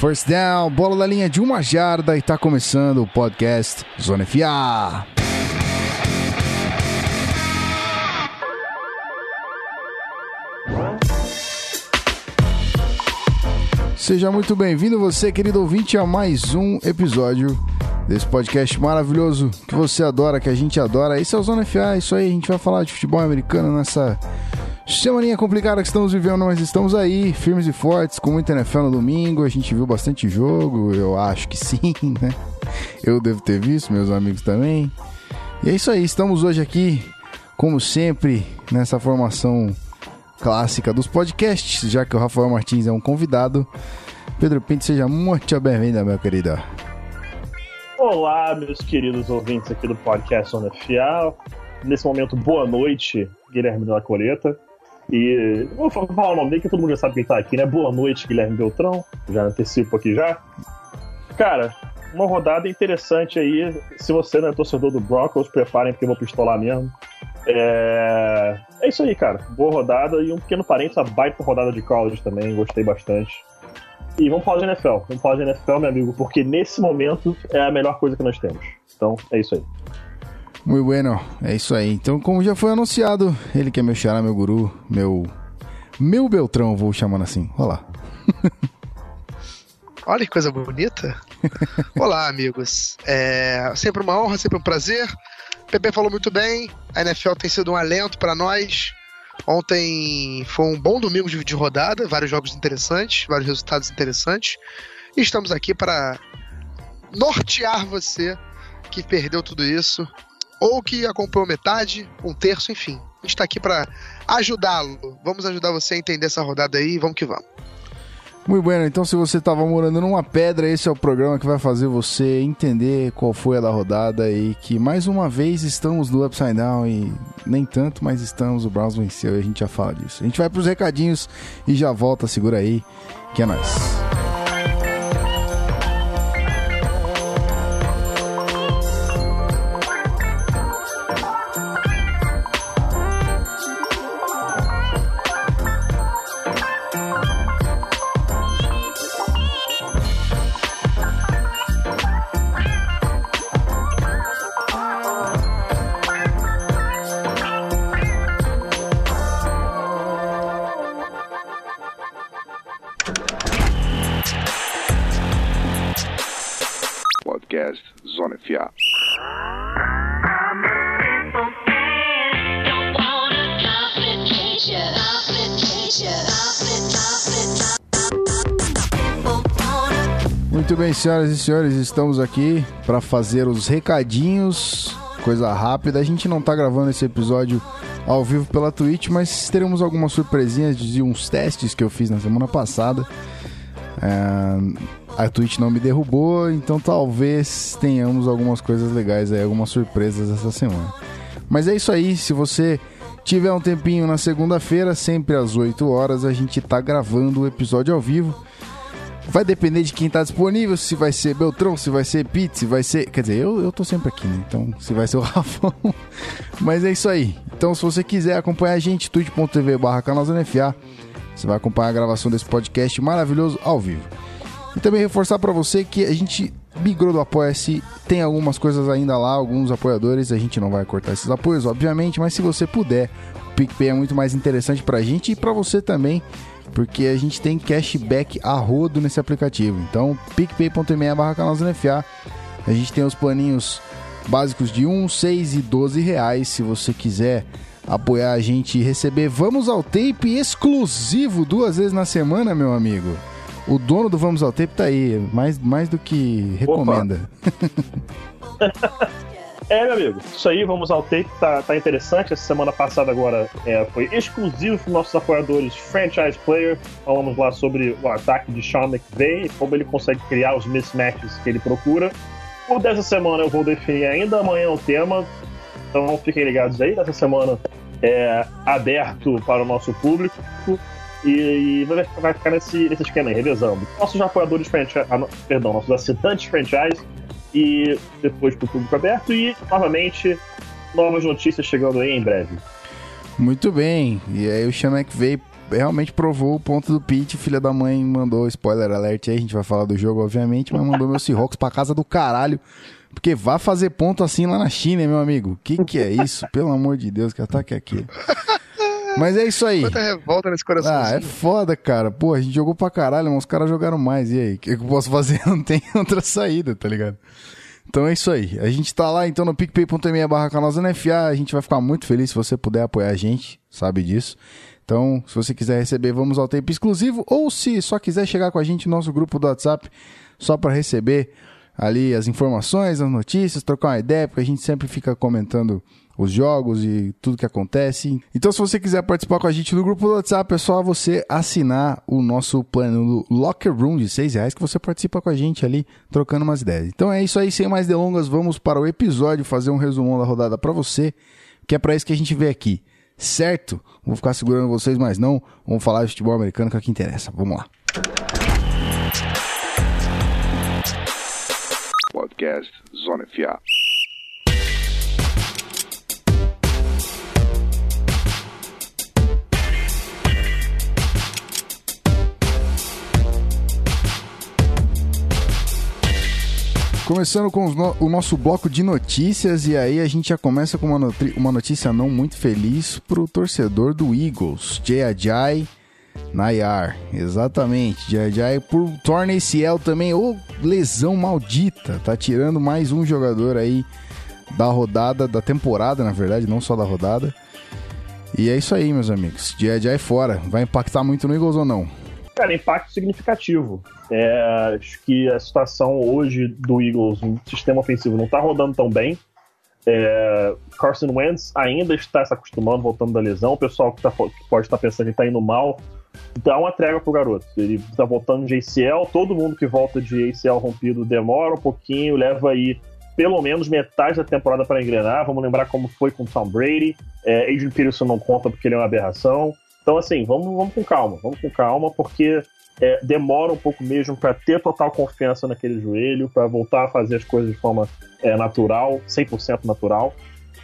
First down, bola da linha de uma jarda e tá começando o podcast Zona FA. Seja muito bem-vindo você, querido ouvinte, a mais um episódio desse podcast maravilhoso que você adora, que a gente adora. Esse é o Zona FA, isso aí, a gente vai falar de futebol americano nessa Semaninha complicada que estamos vivendo, mas estamos aí, firmes e fortes, com muita NFL no domingo. A gente viu bastante jogo, eu acho que sim, né? Eu devo ter visto, meus amigos também. E é isso aí, estamos hoje aqui, como sempre, nessa formação clássica dos podcasts, já que o Rafael Martins é um convidado. Pedro Pinto, seja muito bem-vindo, meu querido. Olá, meus queridos ouvintes aqui do podcast Onda. Nesse momento, boa noite, Guilherme da Coleta. E vou falar o nome dele que todo mundo já sabe quem tá aqui, né? Boa noite, Guilherme Beltrão. Já antecipo aqui já. Cara, uma rodada interessante aí. Se você não é torcedor do Broncos, preparem porque eu vou pistolar mesmo. É... é isso aí, cara. Boa rodada e um pequeno parênteses, a baita rodada de college também, gostei bastante. E vamos falar de NFL. Vamos falar de NFL, meu amigo, porque nesse momento é a melhor coisa que nós temos. Então, é isso aí. Muito bueno, é isso aí. Então, como já foi anunciado, ele que é meu xará, meu guru, meu. Meu Beltrão, vou chamando assim. Olá. Olha que coisa bonita. Olá, amigos. É sempre uma honra, sempre um prazer. O Pepe falou muito bem. A NFL tem sido um alento para nós. Ontem foi um bom domingo de rodada, vários jogos interessantes, vários resultados interessantes. E estamos aqui para nortear você que perdeu tudo isso ou que acompanhou metade, um terço, enfim. A gente tá aqui para ajudá-lo. Vamos ajudar você a entender essa rodada aí, vamos que vamos. Muito bem, então se você estava morando numa pedra, esse é o programa que vai fazer você entender qual foi a da rodada e que mais uma vez estamos no Upside Down e nem tanto, mas estamos, o Browns venceu e a gente já fala disso. A gente vai para os recadinhos e já volta, segura aí, que é nóis. Bem, senhoras e senhores, estamos aqui para fazer os recadinhos, coisa rápida. A gente não tá gravando esse episódio ao vivo pela Twitch, mas teremos algumas surpresinhas de uns testes que eu fiz na semana passada. É, a Twitch não me derrubou, então talvez tenhamos algumas coisas legais aí, algumas surpresas essa semana. Mas é isso aí, se você tiver um tempinho na segunda-feira, sempre às 8 horas, a gente tá gravando o episódio ao vivo. Vai depender de quem tá disponível, se vai ser Beltrão, se vai ser Pete, se vai ser. Quer dizer, eu, eu tô sempre aqui, né? Então, se vai ser o Rafão. Mas é isso aí. Então, se você quiser acompanhar a gente, twitch.tv barra você vai acompanhar a gravação desse podcast maravilhoso ao vivo. E também reforçar para você que a gente migrou do Apoia-se, tem algumas coisas ainda lá, alguns apoiadores, a gente não vai cortar esses apoios, obviamente, mas se você puder, o PicPay é muito mais interessante pra gente e pra você também porque a gente tem cashback a rodo nesse aplicativo. Então, picpay.me barra canalzonefa. A gente tem os planinhos básicos de 1, 6 e 12 reais. Se você quiser apoiar a gente e receber Vamos ao Tape exclusivo duas vezes na semana, meu amigo. O dono do Vamos ao Tape tá aí, mais, mais do que recomenda. É, meu amigo, isso aí, vamos ao tape, tá, tá interessante. Essa semana passada agora é, foi exclusivo para nossos apoiadores Franchise Player. Falamos lá sobre o ataque de Sean McVay, como ele consegue criar os mismatches que ele procura. Por dessa semana eu vou definir ainda amanhã o tema, então fiquem ligados aí. Dessa semana é aberto para o nosso público. E, e vai, ficar nesse, nesse esquema aí, revezando. Nossos apoiadores franchise, ah, perdão, nossos assinantes franchise e depois para o público aberto. E, novamente, novas notícias chegando aí em breve. Muito bem. E aí o Sean McVay realmente provou o ponto do Pete. Filha da mãe mandou spoiler alert aí. A gente vai falar do jogo, obviamente, mas mandou meu Seahawks pra casa do caralho. Porque vá fazer ponto assim lá na China, meu amigo. Que que é isso? Pelo amor de Deus, que ataque é aqui. Mas é isso aí. Quanta revolta nesse coração. Ah, é foda, cara. Pô, a gente jogou pra caralho, mas os caras jogaram mais. E aí? O que eu posso fazer? Não tem outra saída, tá ligado? Então é isso aí. A gente tá lá então no picpay.me barra NFA. A gente vai ficar muito feliz se você puder apoiar a gente, sabe disso. Então, se você quiser receber, vamos ao tempo exclusivo. Ou se só quiser chegar com a gente no nosso grupo do WhatsApp, só para receber ali as informações, as notícias, trocar uma ideia, porque a gente sempre fica comentando os jogos e tudo que acontece. Então, se você quiser participar com a gente no grupo do WhatsApp, é só você assinar o nosso plano do Locker Room de 6 reais que você participa com a gente ali, trocando umas ideias. Então é isso aí, sem mais delongas, vamos para o episódio, fazer um resumão da rodada para você, que é para isso que a gente veio aqui. Certo? Vou ficar segurando vocês mais não. Vamos falar de futebol americano que é o que interessa. Vamos lá. Podcast Zona FA. Começando com no o nosso bloco de notícias, e aí a gente já começa com uma, uma notícia não muito feliz pro torcedor do Eagles, Jay Ajay Nayar. Exatamente, Jay Ajay por torna ACL também, ou lesão maldita, tá tirando mais um jogador aí da rodada, da temporada, na verdade, não só da rodada. E é isso aí, meus amigos. Jay Ajay fora. Vai impactar muito no Eagles ou não? Cara, impacto significativo. É, acho que a situação hoje do Eagles, no sistema ofensivo, não está rodando tão bem. É, Carson Wentz ainda está se acostumando, voltando da lesão. O pessoal que, tá, que pode estar pensando que está indo mal, dá uma trégua pro garoto. Ele está voltando de ACL, todo mundo que volta de ACL rompido demora um pouquinho, leva aí pelo menos metade da temporada para engrenar. Vamos lembrar como foi com Tom Brady. É, Adrian Peterson não conta porque ele é uma aberração. Então, assim, vamos, vamos com calma, vamos com calma, porque é, demora um pouco mesmo para ter total confiança naquele joelho, para voltar a fazer as coisas de forma é, natural, 100% natural.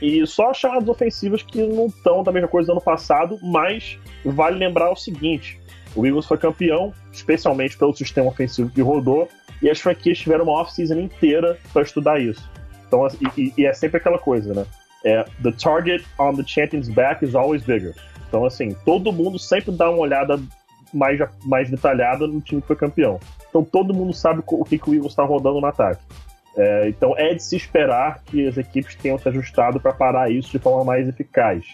E só as chamadas ofensivas que não estão da mesma coisa do ano passado, mas vale lembrar o seguinte: o Eagles foi campeão, especialmente pelo sistema ofensivo que rodou, e as franquias tiveram uma off-season inteira para estudar isso. Então, assim, e, e, é sempre aquela coisa, né? É, the target on the champion's back is always bigger. Então, assim, todo mundo sempre dá uma olhada mais, mais detalhada no time que foi campeão. Então, todo mundo sabe o que, que o Eagles está rodando no ataque. É, então, é de se esperar que as equipes tenham se ajustado para parar isso de forma mais eficaz.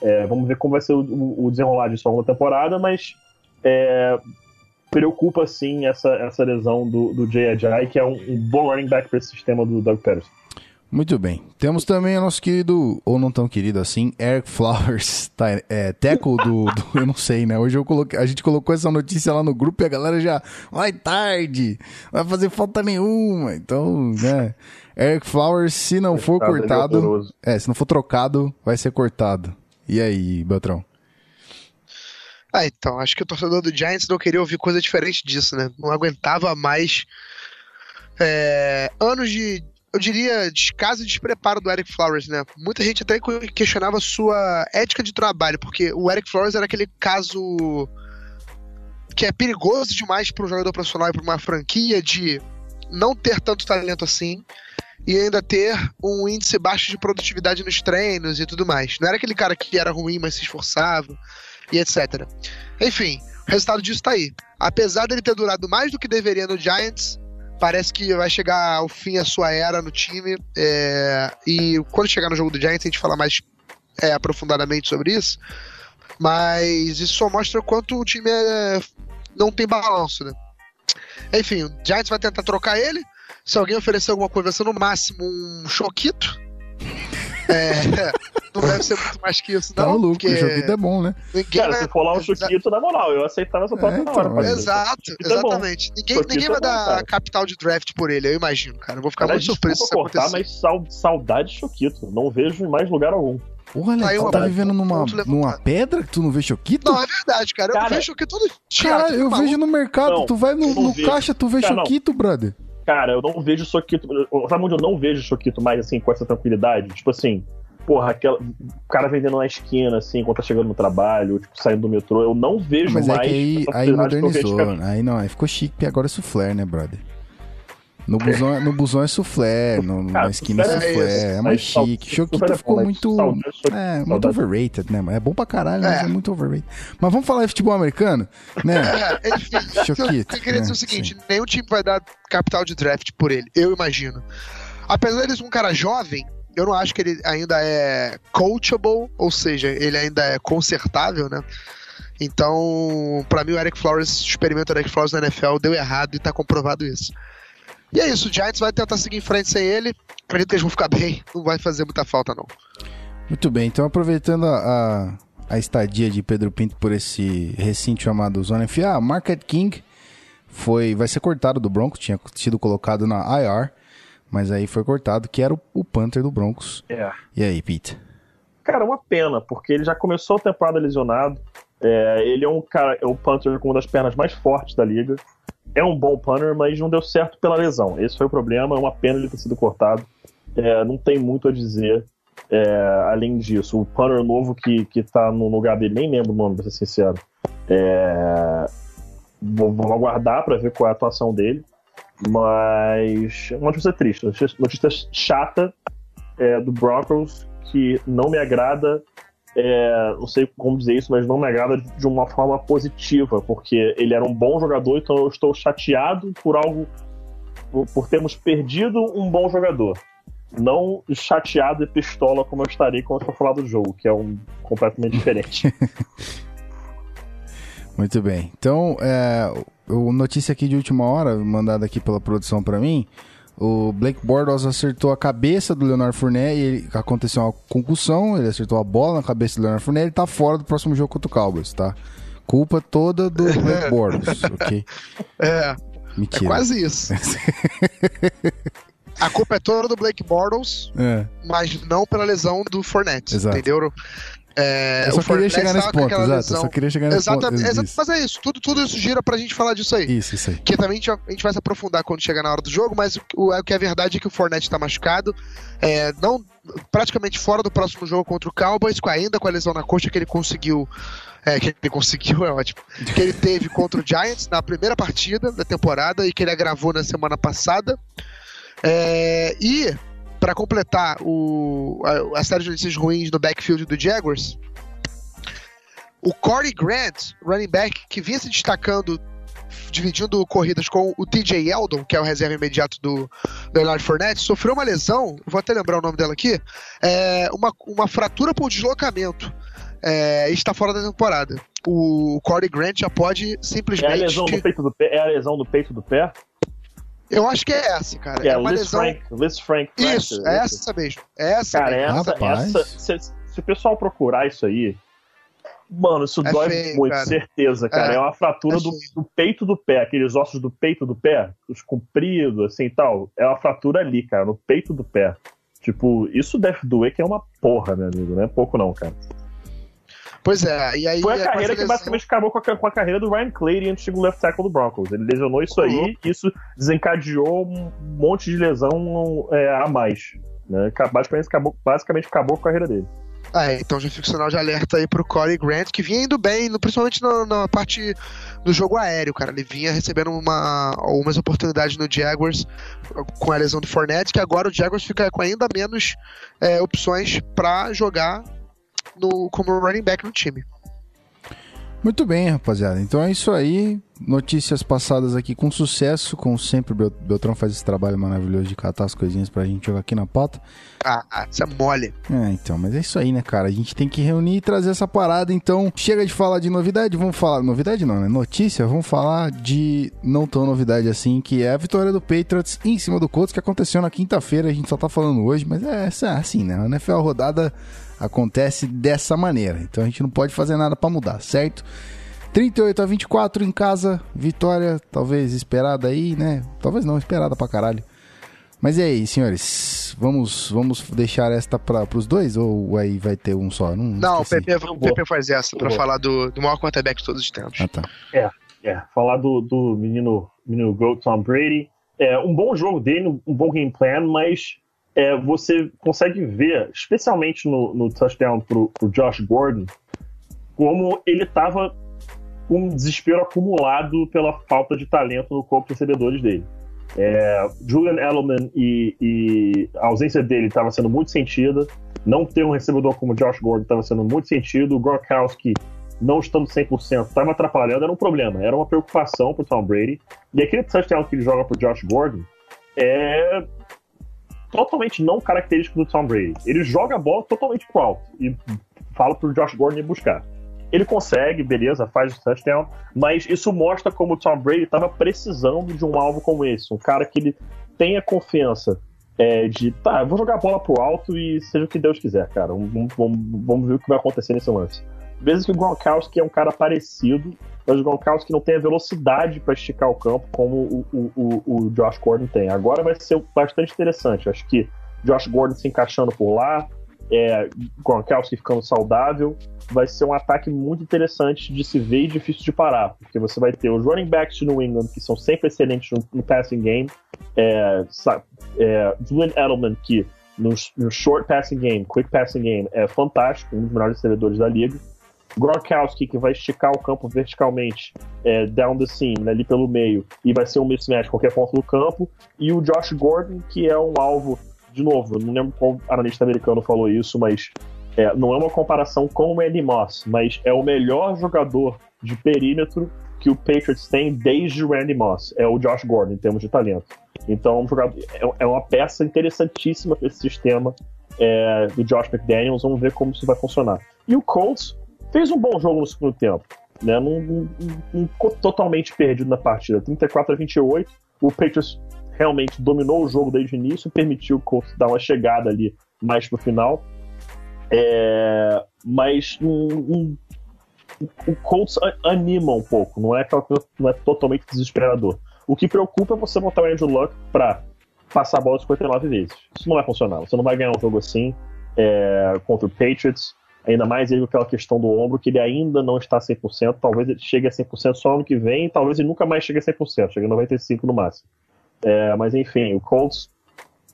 É, vamos ver como vai ser o, o desenrolar disso ao longo da temporada, mas é, preocupa sim essa, essa lesão do, do que é um, um bom running back para esse sistema do Doug Peterson. Muito bem. Temos também o nosso querido, ou não tão querido assim, Eric Flowers, tá, é, tackle do, do, Eu não sei, né? Hoje eu coloquei, a gente colocou essa notícia lá no grupo e a galera já. Vai tarde, vai fazer falta nenhuma. Então, né? Eric Flowers, se não for cortado. É, se não for trocado, vai ser cortado. E aí, Beltrão? Ah, então, acho que o torcedor do Giants não queria ouvir coisa diferente disso, né? Não aguentava mais é, anos de, eu diria, descaso e despreparo do Eric Flowers, né? Muita gente até questionava sua ética de trabalho, porque o Eric Flowers era aquele caso que é perigoso demais para um jogador profissional e para uma franquia de não ter tanto talento assim e ainda ter um índice baixo de produtividade nos treinos e tudo mais. Não era aquele cara que era ruim, mas se esforçava e etc. Enfim, o resultado disso tá aí. Apesar dele ter durado mais do que deveria no Giants, parece que vai chegar ao fim a sua era no time. É, e quando chegar no jogo do Giants, a gente fala mais é, aprofundadamente sobre isso. Mas isso só mostra o quanto o time é, não tem balanço, né? Enfim, o Giants vai tentar trocar ele. Se alguém oferecer alguma coisa, vai ser no máximo um choquito. É, não deve ser muito mais que isso, tá não. Tá maluco, porque... o Choquito é bom, né? Cara, se for lá um Choquito, na moral, eu aceitava essa própria é, então, hora. Exato, exatamente. É ninguém, ninguém vai é bom, dar cara. capital de draft por ele, eu imagino, cara. Eu vou ficar cara, muito surpreso se isso cortar, mas saudade de Choquito. Não vejo em mais lugar algum. Porra, Alex, tu tá vivendo numa, numa pedra que tu não vê Choquito? Não, é verdade, cara. Eu cara, vejo Choquito todo dia. Cara, eu vejo no mercado, não, tu vai no, no caixa, tu vê cara, Choquito, brother. Cara, eu não vejo Choquito. Sabe onde eu não vejo Choquito mais assim, com essa tranquilidade? Tipo assim, porra, aquela, o cara vendendo na esquina, assim, enquanto tá chegando no trabalho, tipo, saindo do metrô, eu não vejo Mas mais. é que aí, aí eu modernizou. antigamente. Aí não, aí ficou chique, porque agora é soufflé, né, brother? No busão, no busão é soufflé, no, na Cara, esquina é soufflé é é mais Mas chique. Choquito é ficou mas muito. É, muito saudade. overrated, né? É bom pra caralho, mas É. é muito overrated. Mas vamos falar de futebol americano, né? É, enfim, Choquito, eu queria dizer né? o seguinte: nenhum time vai dar capital de draft por ele, eu imagino. Apesar dele ser um cara jovem, eu não acho que ele ainda é coachable, ou seja, ele ainda é consertável, né? Então, pra mim, o Eric Flores, o experimento do Eric Flores na NFL deu errado e tá comprovado isso. E é isso, o Giants vai tentar seguir em frente sem ele. Acredito que eles vão ficar bem, não vai fazer muita falta, não. Muito bem, então aproveitando a, a, a estadia de Pedro Pinto por esse recinto chamado Zona FA, Market King foi, vai ser cortado do Broncos, tinha sido colocado na IR, mas aí foi cortado, que era o, o Panther do Broncos. É. E aí, Pete? Cara, uma pena, porque ele já começou a temporada lesionado. É, ele é um cara, é o punter com uma das pernas mais fortes da liga. É um bom punter, mas não deu certo pela lesão. Esse foi o problema, é uma pena ele ter sido cortado. É, não tem muito a dizer é, além disso. O punter novo que, que tá no lugar dele, nem lembro o nome, pra ser sincero. É, vou- vamos aguardar pra ver qual é a atuação dele. Mas uma notícia triste, notícia, notícia chata é, do Broncos que não me agrada, é, não sei como dizer isso, mas não me agrada de uma forma positiva, porque ele era um bom jogador, então eu estou chateado por algo, por, termos perdido um bom jogador. Não chateado e pistola como eu estaria quando for falar do jogo, que é um completamente diferente. Muito bem. Então, é, o notícia aqui de última hora, mandada aqui pela produção pra mim, o Blake Bortles acertou a cabeça do Leonardo Fournette, e ele, aconteceu uma concussão, ele acertou a bola na cabeça do Leonardo Fournette, ele tá fora do próximo jogo contra o Cowboys, tá? Culpa toda do Blake Bortles, ok? É, é Mentira. quase isso. A culpa é toda do Blake Bortles, É. mas não pela lesão do Fournette, Exato. entendeu? É, Eu só o queria chegar nesse ponto, exato. só queria chegar nesse ponto. exa- Isso, mas é isso, tudo, tudo isso gira pra gente falar disso aí. isso, isso aí. Que também a gente, vai se aprofundar quando chegar na hora do jogo, mas o, o- o que é verdade é que o Fournette tá machucado, é, não, praticamente fora do próximo jogo contra o Cowboys, com, ainda com a lesão na coxa que ele conseguiu. É, que ele conseguiu, é ótimo. Que ele teve contra o Giants na primeira partida da temporada e que ele agravou na semana passada. É, e, pra completar o, a, a série de notícias ruins no backfield do Jaguars, o Corey Grant, running back, que vinha se destacando dividindo corridas com o TJ Eldon, que é o reserva imediato do Leonard Fournette, sofreu uma lesão, vou até lembrar o nome dela aqui, é, uma, uma fratura por deslocamento. É, está fora da temporada. O Corey Grant já pode É a simplesmente. lesão do peito do pé? É a lesão do peito do pé? Eu acho que é essa, cara. É, É, uma Liz lesão. Frank. Liz Frank Isso, fracture, é essa mesmo. É essa Cara, mesmo. essa, Rapaz. essa se, se o pessoal procurar isso aí, mano, isso É dói feio, muito, cara. certeza, cara. É, É, uma fratura é do, do peito do pé, aqueles ossos do peito do pé, os compridos, assim e tal. É uma fratura ali, cara, no peito do pé. Tipo, isso deve doer, que é uma porra, meu amigo, não é pouco não, cara. Pois é, e aí. Foi é, a com carreira que basicamente acabou com a, com a carreira do Ryan Clary, antigo left tackle do Broncos. Ele lesionou isso aí, e isso desencadeou um monte de lesão é, a mais. Né? Ca- Basicamente acabou, basicamente acabou com a carreira dele. Ah, então já fica o sinal de alerta aí pro Corey Grant, que vinha indo bem, principalmente na, na parte do jogo aéreo, cara. Ele vinha recebendo uma, algumas oportunidades no Jaguars com a lesão do Fournette, que agora o Jaguars fica com ainda menos é, opções pra jogar no, como running back no time. Muito bem, rapaziada. Então é isso aí. Notícias passadas aqui com sucesso. Como sempre, o Bel- Beltrão faz esse trabalho maravilhoso de catar as coisinhas pra gente jogar aqui na pauta. Ah, ah, isso é mole. É, então, mas é isso aí, né, cara? A gente tem que reunir e trazer essa parada. Então, chega de falar de novidade, vamos falar. Novidade não, né? Notícia, vamos falar de não tão novidade assim, que é a vitória do Patriots em cima do Colts, que aconteceu na quinta-feira. A gente só tá falando hoje, mas é essa- assim, né? A NFL rodada acontece dessa maneira. Então a gente não pode fazer nada pra mudar, certo? 38 a 24 em casa, vitória talvez esperada aí, né? Talvez não esperada pra caralho. Mas e aí, senhores? Vamos, vamos deixar esta para os dois ou aí vai ter um só? Não, Não, o. PP, o. PP faz essa vou. falar do, do maior quarterback de todos os tempos. Ah, tá. É, falar do, do menino, menino Goat Tom Brady. É, um bom jogo dele, um bom game plan, mas é, você consegue ver, especialmente no, no touchdown pro, pro Josh Gordon, como ele estava com um desespero acumulado pela falta de talento no corpo de recebedores dele. É, Julian Edelman e, e, a ausência dele estava sendo muito sentida. Não ter um recebedor como Josh Gordon estava sendo muito sentido. O Gronkowski não estando 100% estava atrapalhando, era um problema, era uma preocupação para Tom Brady. E aquele touchdown que ele joga para Josh Gordon é totalmente não característico do Tom Brady. Ele joga a bola totalmente pro alto e fala pro Josh Gordon ir buscar. Ele consegue, beleza, faz o touchdown, mas isso mostra como o Tom Brady estava precisando de um alvo como esse, um cara que ele tenha confiança é, de, tá, vou jogar a bola pro alto e seja o que Deus quiser, cara. Vamos ver o que vai acontecer nesse lance. Vezes que o Gronkowski é um cara parecido, mas o Gronkowski não tem a velocidade para esticar o campo como o, o, o, Josh Gordon tem. Agora vai ser bastante interessante. Acho que Josh Gordon se encaixando por lá, é, Gronkowski ficando saudável, vai ser um ataque muito interessante de se ver e difícil de parar, porque você vai ter os running backs de New England, que são sempre excelentes no, no passing game, é, é, Julian Edelman, que no, no, short passing game, quick passing game, é fantástico, um dos melhores recebedores da liga, Gronkowski, que vai esticar o campo verticalmente, é, down the seam, né, ali pelo meio, e vai ser um mismatch qualquer ponto do campo, e o Josh Gordon, que é um alvo, de novo, não lembro qual analista americano falou isso, mas é, não é uma comparação com o Randy Moss, mas é o melhor jogador de perímetro que o Patriots tem desde o Randy Moss, é o Josh Gordon, em termos de talento. Então, é, é uma peça interessantíssima para esse sistema é, do Josh McDaniels, vamos ver como isso vai funcionar. E o Colts, fez um bom jogo no segundo tempo. Né? Não, não, não totalmente perdido na partida. 34 a 28. O Patriots realmente dominou o jogo desde o início, permitiu o Colts dar uma chegada ali mais pro final. É, mas um, um, o Colts anima um pouco, não é, não é totalmente desesperador. O que preocupa é você botar o Andrew Luck pra passar a bola 59 vezes. Isso não vai funcionar. Você não vai ganhar um jogo assim é, contra o Patriots. Ainda mais ele com aquela questão do ombro, que ele ainda não está 100%. Talvez ele chegue a 100% só ano que vem, talvez ele nunca mais chegue a 100%, chegue a 95% no máximo. É, mas enfim, o Colts,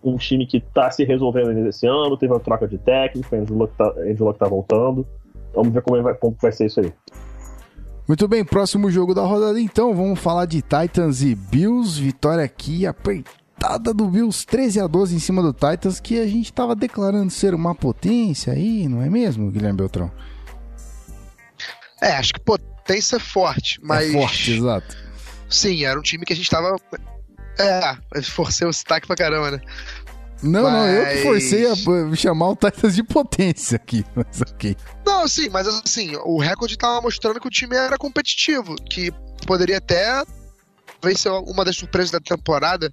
um time que está se resolvendo nesse ano, teve uma troca de técnico, o Luck está tá voltando. Vamos ver como vai, como vai ser isso aí. Muito bem, próximo jogo da rodada então, vamos falar de Titans e Bills, vitória aqui apertada remontada do Bills 13 a 12 em cima do Titans, que a gente estava declarando ser uma potência aí, não é mesmo, Guilherme Beltrão? É, acho que potência é forte, mas. É forte, exato. Sim, era um time que a gente tava. É, forcei o sotaque pra caramba, né? Não, mas... não, eu que forcei a chamar o Titans de potência aqui, mas ok. Não, sim, mas assim, o recorde tava mostrando que o time era competitivo, que poderia até vencer uma das surpresas da temporada,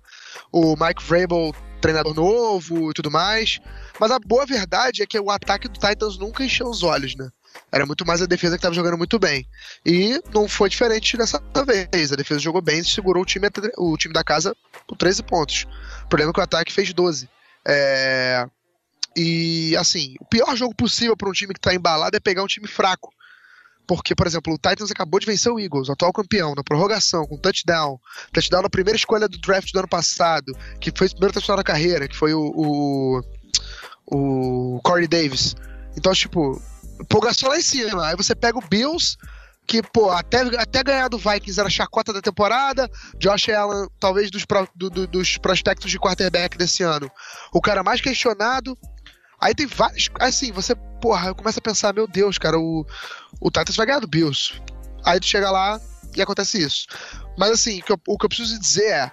o Mike Vrabel, treinador novo e tudo mais. Mas a boa verdade é que o ataque do Titans nunca encheu os olhos, né? Era muito mais a defesa que estava jogando muito bem. E não foi diferente dessa vez. A defesa jogou bem e segurou o time, o time da casa por 13 pontos. O problema é que o ataque fez 12. É... E assim, o pior jogo possível para um time que está embalado é pegar um time fraco. Porque, por exemplo, o Titans acabou de vencer o Eagles, o atual campeão, na prorrogação, com touchdown. Touchdown na primeira escolha do draft do ano passado, que foi o primeiro touchdown da carreira, que foi o, o, o Corey Davis. Então, tipo, empolgação lá em cima. Aí você pega o Bills, que, pô, até, até ganhar do Vikings era a chacota da temporada. Josh Allen, talvez dos, pro, do, do, dos prospectos de quarterback desse ano, o cara mais questionado. Aí tem vários. Assim, você, porra, começa a pensar, meu Deus, cara, o, o Titans vai ganhar do Bills. Aí tu chega lá e acontece isso. Mas assim, o que eu, o que eu preciso dizer é: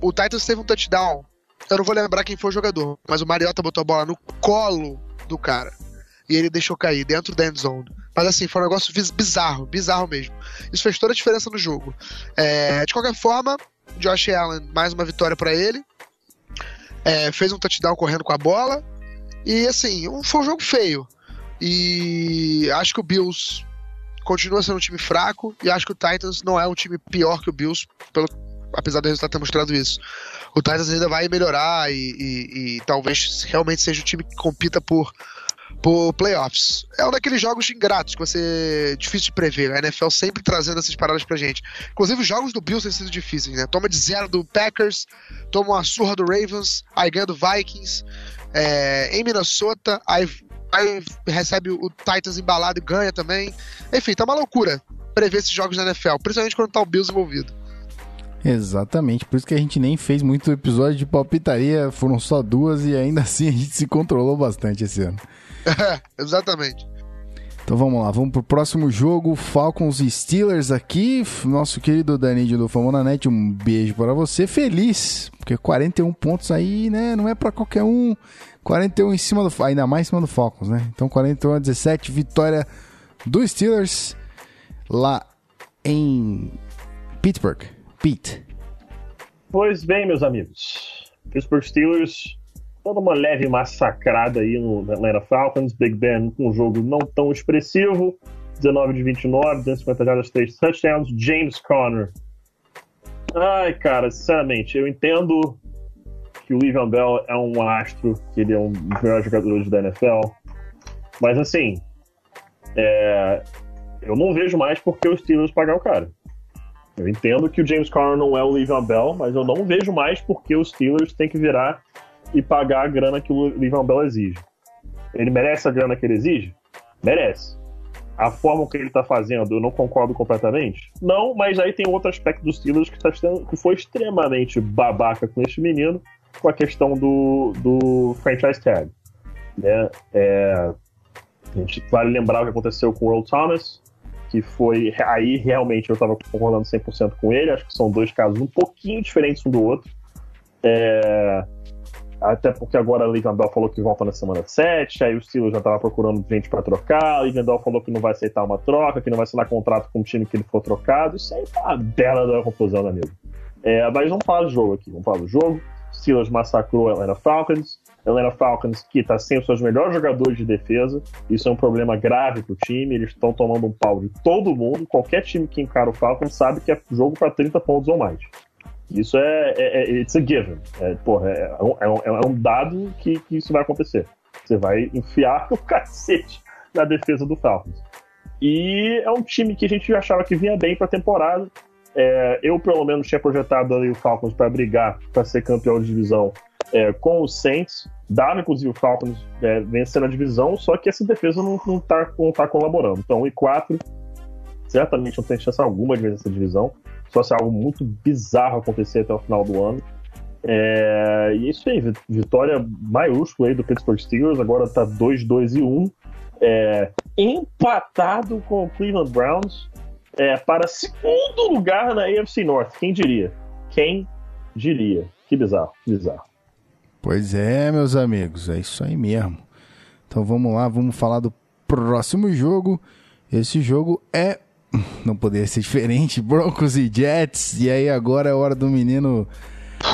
o Titans teve um touchdown. Eu não vou lembrar quem foi o jogador, mas o Mariota botou a bola no colo do cara. E ele deixou cair dentro da end zone. Mas assim, foi um negócio bizarro, bizarro mesmo. Isso fez toda a diferença no jogo. É, de qualquer forma, Josh Allen, mais uma vitória para ele. É, fez um touchdown correndo com a bola. E assim, foi um jogo feio. E acho que o Bills continua sendo um time fraco. E acho que o Titans não é um time pior que o Bills, pelo, apesar do resultado ter mostrado isso. O Titans ainda vai melhorar e, e, e talvez realmente seja um time que compita por, por playoffs. É um daqueles jogos ingratos que você. difícil de prever. A NFL sempre trazendo essas paradas pra gente. Inclusive, os jogos do Bills têm sido difíceis, né? Toma de zero do Packers, toma uma surra do Ravens, aí ganha do Vikings. É, em Minnesota, aí, aí recebe o Titans embalado e ganha também. Enfim, tá uma loucura prever esses jogos na NFL, principalmente quando tá o Bills envolvido. Exatamente, por isso que a gente nem fez muito episódio de palpitaria, foram só duas e ainda assim a gente se controlou bastante esse ano. exatamente. Então vamos lá, vamos pro próximo jogo, Falcons e Steelers aqui. Nosso querido Danilo do Famonanet, um beijo para você. Feliz, porque 41 pontos aí, né, não é para qualquer um. 41 em cima do, ainda mais em cima do Falcons, né? Então 41 a 17, vitória do Steelers lá em Pittsburgh. Pete. Pois bem, meus amigos. Pittsburgh Steelers, toda uma leve massacrada aí no Atlanta Falcons. Big Ben com um jogo não tão expressivo. 19 de 29, 250 jardas, 3 touchdowns. James Conner. Ai, cara, sinceramente, eu entendo que o Le'Veon Bell é um astro, que ele é um dos melhores jogadores da NFL. Mas assim, é, eu não vejo mais porque os Steelers pagar o cara. Eu entendo que o James Conner não é o Le'Veon Bell, mas eu não vejo mais porque os Steelers têm que virar e pagar a grana que o Le'Veon Bell exige. Ele merece a grana que ele exige? Merece. A forma que ele está fazendo, eu não concordo completamente? Não, mas aí tem outro aspecto dos Steelers que, tá, que foi extremamente babaca com este menino, com a questão do, do franchise tag. Né? É, a gente vale lembrar o que aconteceu com o Earl Thomas, que foi. Aí realmente eu estava concordando 100% com ele. Acho que são dois casos um pouquinho diferentes um do outro. É, até porque agora a Bell falou que volta na semana 7, aí o Steelers já estava procurando gente para trocar, a Bell falou que não vai aceitar uma troca, que não vai assinar contrato com o time que ele for trocado. Isso aí tá bela da confusão, amigo. É, mas vamos falar do jogo aqui, vamos falar do jogo. Steelers massacrou a Atlanta Falcons. Atlanta Falcons que está sem os seus melhores jogadores de defesa. Isso é um problema grave para o time. Eles estão tomando um pau de todo mundo. Qualquer time que encara o Falcons sabe que é jogo para 30 pontos ou mais. Isso é, é, é it's a given. É, porra, é, é, um, é um dado que, que isso vai acontecer. Você vai enfiar o cacete na defesa do Falcons. E é um time que a gente achava que vinha bem para a temporada. É, eu, pelo menos, tinha projetado ali o Falcons para brigar para ser campeão de divisão é, com o Saints. Dava, inclusive, o Falcons é, vencer a divisão, só que essa defesa não, não, tá, não tá colaborando. Então, 1 e 4, certamente não tem chance alguma de vencer essa divisão. Só se algo muito bizarro acontecer até o final do ano. É, e isso aí, vitória maiúscula aí do Pittsburgh Steelers, agora tá 2-2 e 1. É, empatado com o Cleveland Browns é, para segundo lugar na AFC North. Quem diria? Quem diria? Que bizarro, que bizarro. Pois é, meus amigos, é isso aí mesmo. Então vamos lá, vamos falar do próximo jogo. Esse jogo é. Não poderia ser diferente, Broncos e Jets. E aí agora é hora do menino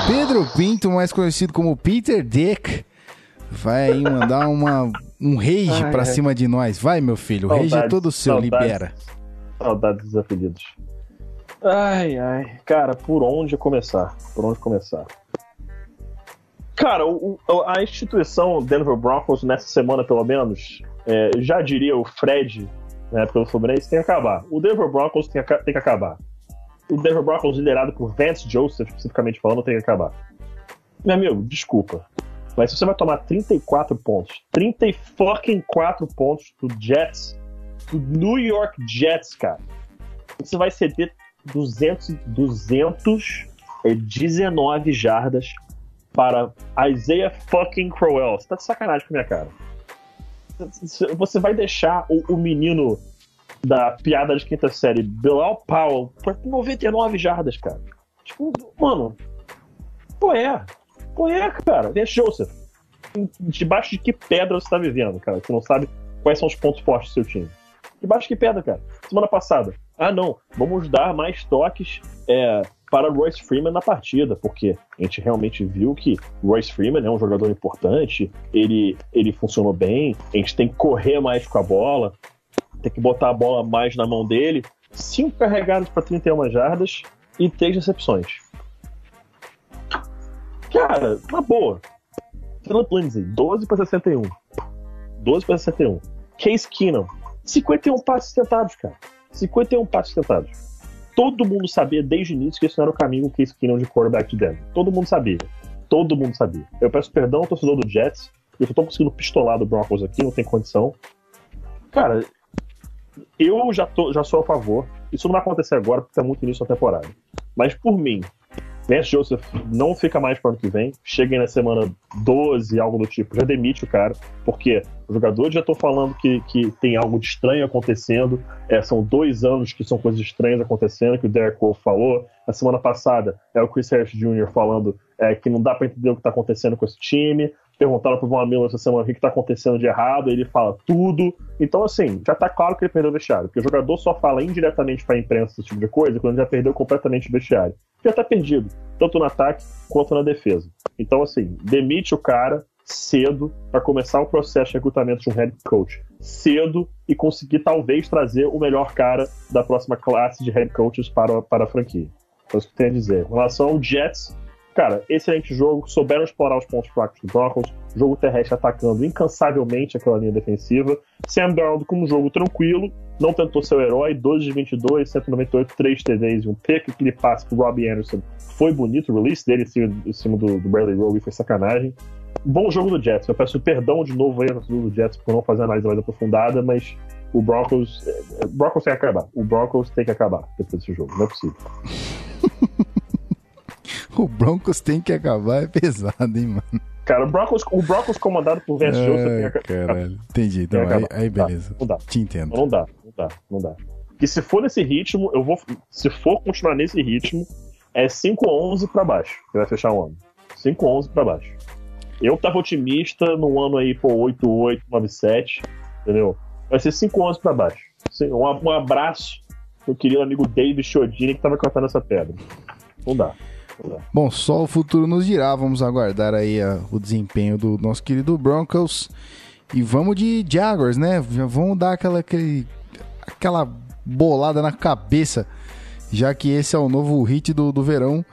Pedro Pinto, mais conhecido como Peter Dick. Vai aí mandar uma, um rage ai, pra ai. cima de nós. Vai, meu filho, o rage é todo seu, saudades. libera. Saudades dos apelidos. Ai, ai. Cara, por onde começar? Por onde começar? Cara, o, a instituição Denver Broncos, nessa semana pelo menos, é, já diria o Fred, na época do Fluminense, tem que acabar. O Denver Broncos tem, tem que acabar. O Denver Broncos, liderado por Vance Joseph, especificamente falando, tem que acabar. Meu amigo, desculpa. Mas se você vai tomar 34 pontos, 34 pontos do Jets, do New York Jets, cara, você vai ceder 200, 219 jardas para Isaiah fucking Crowell. Você tá de sacanagem com a minha cara. Você vai deixar o, o menino da piada de quinta série, Bilal Powell, por 99 jardas, cara. Tipo, mano, pô é. Pô é, cara. Vê Joseph. Debaixo de que pedra você tá vivendo, cara? Você não sabe quais são os pontos fortes do seu time. Debaixo de que pedra, cara? Semana passada. Ah, não. Vamos dar mais toques é, para Royce Freeman na partida, porque a gente realmente viu que Royce Freeman é um jogador importante, ele, ele funcionou bem, a gente tem que correr mais com a bola, tem que botar a bola mais na mão dele. Cinco carregados para 31 jardas e três recepções. Cara, na boa. Philip Lindsay, 12 para 61. 12 para 61. Case Keenum, 51 passes tentados, cara. 51 passes tentados. Todo mundo sabia desde o início que esse não era o caminho com Case Keenum de quarterback de Denver. Todo mundo sabia. Todo mundo sabia. Eu peço perdão ao torcedor do Jets. Eu só tô conseguindo pistolar do Broncos aqui, não tem condição. Cara, eu já, tô, já sou a favor. Isso não vai acontecer agora porque tá muito início da temporada. Mas por mim, Vance Joseph não fica mais para ano que vem. Chega aí na semana 12, algo do tipo. Já demite o cara, porque os jogadores já estão falando que, que tem algo de estranho acontecendo. É, são dois anos que são coisas estranhas acontecendo, que o Derek Wolf falou. Na semana passada, é o Chris Harris Jr. falando é, que não dá para entender o que está acontecendo com esse time perguntaram pro Von Miller essa semana o que, está acontecendo de errado, ele fala tudo. Então, assim, já tá claro que ele perdeu o vestiário, porque o jogador só fala indiretamente pra imprensa esse tipo de coisa quando já perdeu completamente o vestiário. Já tá perdido, tanto no ataque quanto na defesa. Então, assim, demite o cara cedo para começar o processo de recrutamento de um head coach cedo e conseguir talvez trazer o melhor cara da próxima classe de head coaches para, para a franquia. É isso que eu tenho a dizer. Em relação ao Jets, cara, excelente jogo, souberam explorar os pontos fracos do Broncos, jogo terrestre atacando incansavelmente aquela linha defensiva. Sam Darnold com um jogo tranquilo, não tentou ser o herói, 12 de 22, 198, 3 TDs e um pick, aquele passe pro Robbie Anderson foi bonito, o release dele em cima, do, do Bradley Roby foi sacanagem. Bom jogo do Jets, eu peço perdão de novo aí do Jets por não fazer análise mais aprofundada, mas o Broncos, o é, Broncos tem que acabar. O Broncos tem que acabar depois desse jogo, não é possível. o Broncos tem que acabar é pesado, hein, mano. Cara, o Broncos, o Broncos comandado por Vance Joseph tem que. Caralho, entendi. Então, aí, aí, beleza. Não dá. Te entendo. Não dá, não dá, não dá. Que se for nesse ritmo, eu vou. Se for continuar nesse ritmo, é 5-11 pra baixo que vai fechar o ano. 5-11 pra baixo. Eu tava otimista no ano aí, pô, 8-8, 9-7, entendeu? Vai ser 5-11 pra baixo. Um, um abraço meu querido amigo David Chiodini que tava cantando essa pedra. Não dá. Bom, só o futuro nos dirá. Vamos aguardar aí a, o desempenho do nosso querido Broncos. E vamos de Jaguars, né? Vamos dar aquela, aquele, aquela bolada na cabeça, já que esse é o novo hit do, do verão,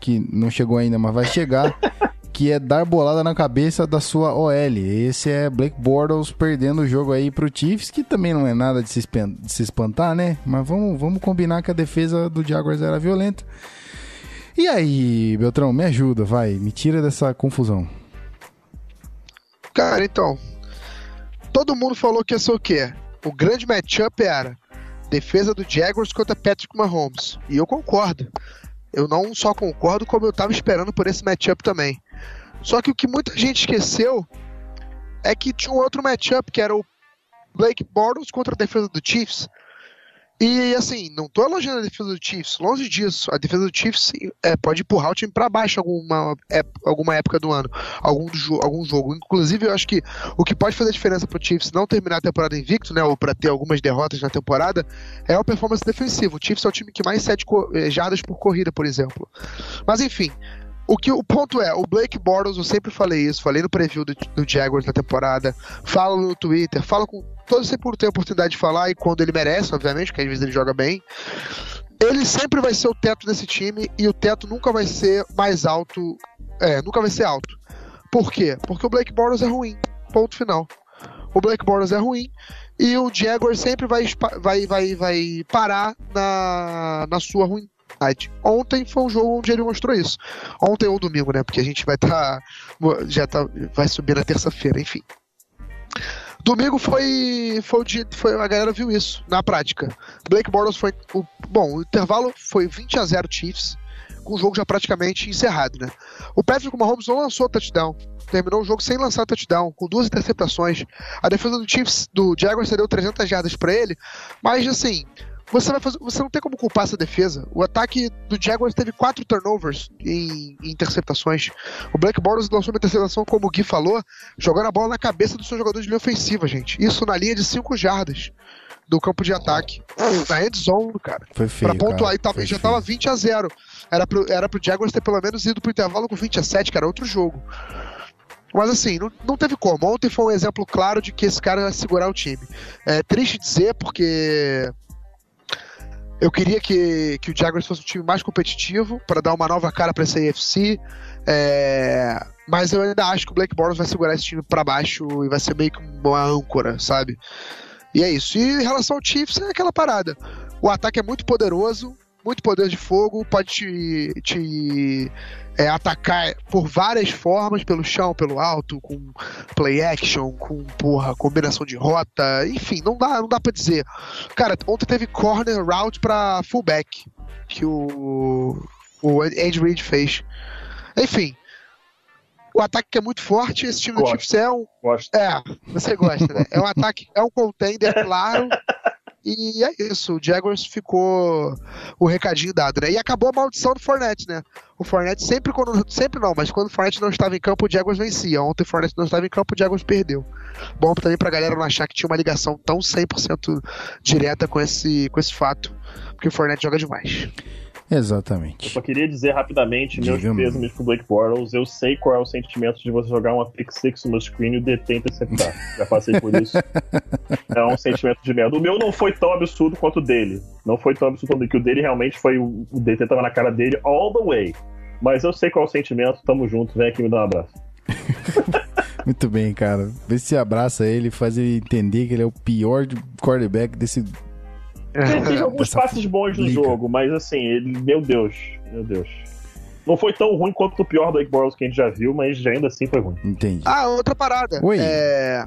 que não chegou ainda, mas vai chegar. que é dar bolada na cabeça da sua OL. Esse é Blake Bortles perdendo o jogo aí pro Chiefs, que também não é nada de se, de se espantar, né? Mas vamos, vamos combinar que a defesa do Jaguars era violenta. E aí, Beltrão, me ajuda, vai, me tira dessa confusão. Cara, então, todo mundo falou que ia ser o quê? O grande matchup era defesa do Jaguars contra Patrick Mahomes. E eu concordo. Eu não só concordo, como eu tava esperando por esse matchup também. Só que o que muita gente esqueceu é que tinha um outro matchup, que era o Blake Bortles contra a defesa do Chiefs. E assim, não tô elogiando a defesa do Chiefs, longe disso. A defesa do Chiefs é, pode empurrar o time para baixo alguma, alguma época do ano, algum, algum jogo. Inclusive, eu acho que o que pode fazer diferença pro Chiefs não terminar a temporada invicto, né, ou para ter algumas derrotas na temporada, é a performance defensiva. O Chiefs é o time que mais cede eh, jardas por corrida, por exemplo. Mas enfim, o, que, o ponto é, o Blake Bortles, eu sempre falei isso, falei no preview do, do Jaguars da temporada, falo no Twitter, falo com todo sempre tem a oportunidade de falar e quando ele merece, obviamente, porque às vezes ele joga bem. Ele sempre vai ser o teto desse time e o teto nunca vai ser mais alto. É, nunca vai ser alto. Por quê? Porque o Blake Bortles é ruim. Ponto final. O Blake Bortles é ruim e o Jaguar sempre vai, vai, vai, vai parar na, na sua ruindade. Ontem foi um jogo onde ele mostrou isso. Ontem ou domingo, né? Porque a gente vai estar. Tá, já tá, vai subir na terça-feira, enfim. Domingo foi, foi o dia, foi, a galera viu isso na prática. Blake Bortles foi. O, bom, o intervalo foi 20 a 0 Chiefs, com o jogo já praticamente encerrado, né? O Patrick Mahomes não lançou touchdown. Terminou o jogo sem lançar touchdown, com duas interceptações. A defesa do Chiefs, do Jaguars, cedeu 300 jardas para ele, mas assim, você, vai fazer, você não tem como culpar essa defesa. O ataque do Jaguars teve quatro turnovers em, em interceptações. O Black Bortles lançou uma interceptação, como o Gui falou, jogando a bola na cabeça do seu jogador de linha ofensiva, gente. Isso na linha de cinco jardas do campo de ataque. Na end zone, cara. Foi feio, Pra pontuar, cara. Tava, já tava 20 a 0 Era pro, era pro Jaguars ter pelo menos ido pro intervalo com 20 a 7, que era outro jogo. Mas assim, não, não teve como. Ontem foi um exemplo claro de que esse cara vai segurar o time. É triste dizer, porque Eu queria que, que o Jaguars fosse um time mais competitivo para dar uma nova cara para essa AFC. É, mas eu ainda acho que o Blake Bortles vai segurar esse time para baixo e vai ser meio que uma âncora, sabe? E é isso. E em relação ao Chiefs, é aquela parada. O ataque é muito poderoso, muito poder de fogo, pode te, te é, atacar por várias formas, pelo chão, pelo alto, com play action, com porra, combinação de rota, enfim, não dá, não dá pra dizer. Cara, ontem teve corner route pra fullback, que o, o Andy Reid fez. Enfim, o ataque é muito forte, esse time do Chiefs é um. Gosto. É, você gosta, né? É um ataque, é um contender, claro. E é isso, o Jaguars ficou o recadinho dado, né? E acabou a maldição do Fournette, né? O Fournette sempre quando. Sempre não, mas quando o Fournette não estava em campo, o Jaguars vencia. Ontem o Fournette não estava em campo, o Jaguars perdeu. Bom também pra galera não achar que tinha uma ligação tão 100% direta com esse, com esse fato, porque o Fournette joga demais. Exatamente. Eu só queria dizer rapidamente, meus Diga-me. pêsames pro Blake Bortles. Eu sei qual é o sentimento de você jogar uma pick six no screen e o DT interceptar. Já passei por isso. é um sentimento de merda. O meu não foi tão absurdo quanto o dele. Não foi tão absurdo quanto o dele, que o dele realmente foi. O DT tava na cara dele all the way. Mas eu sei qual é o sentimento, tamo junto, vem aqui me dar um abraço. Muito bem, cara. Vê se abraça ele, faz ele entender que ele é o pior quarterback desse. Ele teve alguns passes bons no liga. jogo, mas assim, ele. Meu Deus, meu Deus. Não foi tão ruim quanto o pior Blake Bortles que a gente já viu, mas ainda assim foi ruim. Entendi. Ah, outra parada. Oi. É.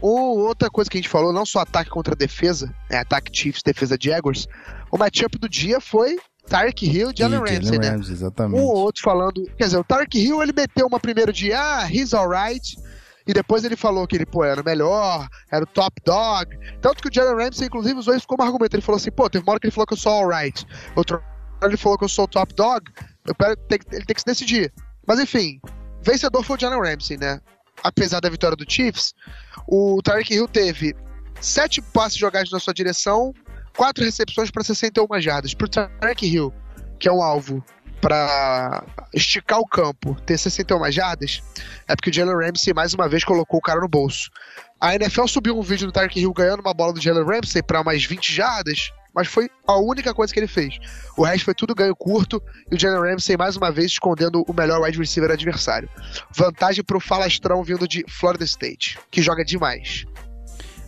o- outra coisa que a gente falou, não só ataque contra defesa, é ataque Chiefs, defesa Jaguars. O matchup do dia foi Tarek Hill e Jalen Ramsey, né? Ramsey, exatamente. um ou outro falando. Quer dizer, o Tarek Hill ele meteu uma primeiro de ah, he's alright. E depois ele falou que ele, pô, era o melhor, era o top dog. Tanto que o Jalen Ramsey, inclusive, usou isso como argumento. Ele falou assim, pô, teve uma hora que ele falou que eu sou alright. Outra hora ele falou que eu sou o top dog. Quero, tem, ele tem que se decidir. Mas enfim, vencedor foi o Jalen Ramsey, né? Apesar da vitória do Chiefs, o Tarek Hill teve sete passes jogados na sua direção, quatro recepções para 61 jardas. Pro Tarek Hill, que é um alvo para esticar o campo, ter 61 jardas, é porque o Jalen Ramsey mais uma vez colocou o cara no bolso. A NFL subiu um vídeo do Tarek Hill ganhando uma bola do Jalen Ramsey para mais 20 jardas, mas foi a única coisa que ele fez. O resto foi tudo ganho curto e o Jalen Ramsey mais uma vez escondendo o melhor wide receiver adversário. Vantagem pro falastrão vindo de Florida State, que joga demais.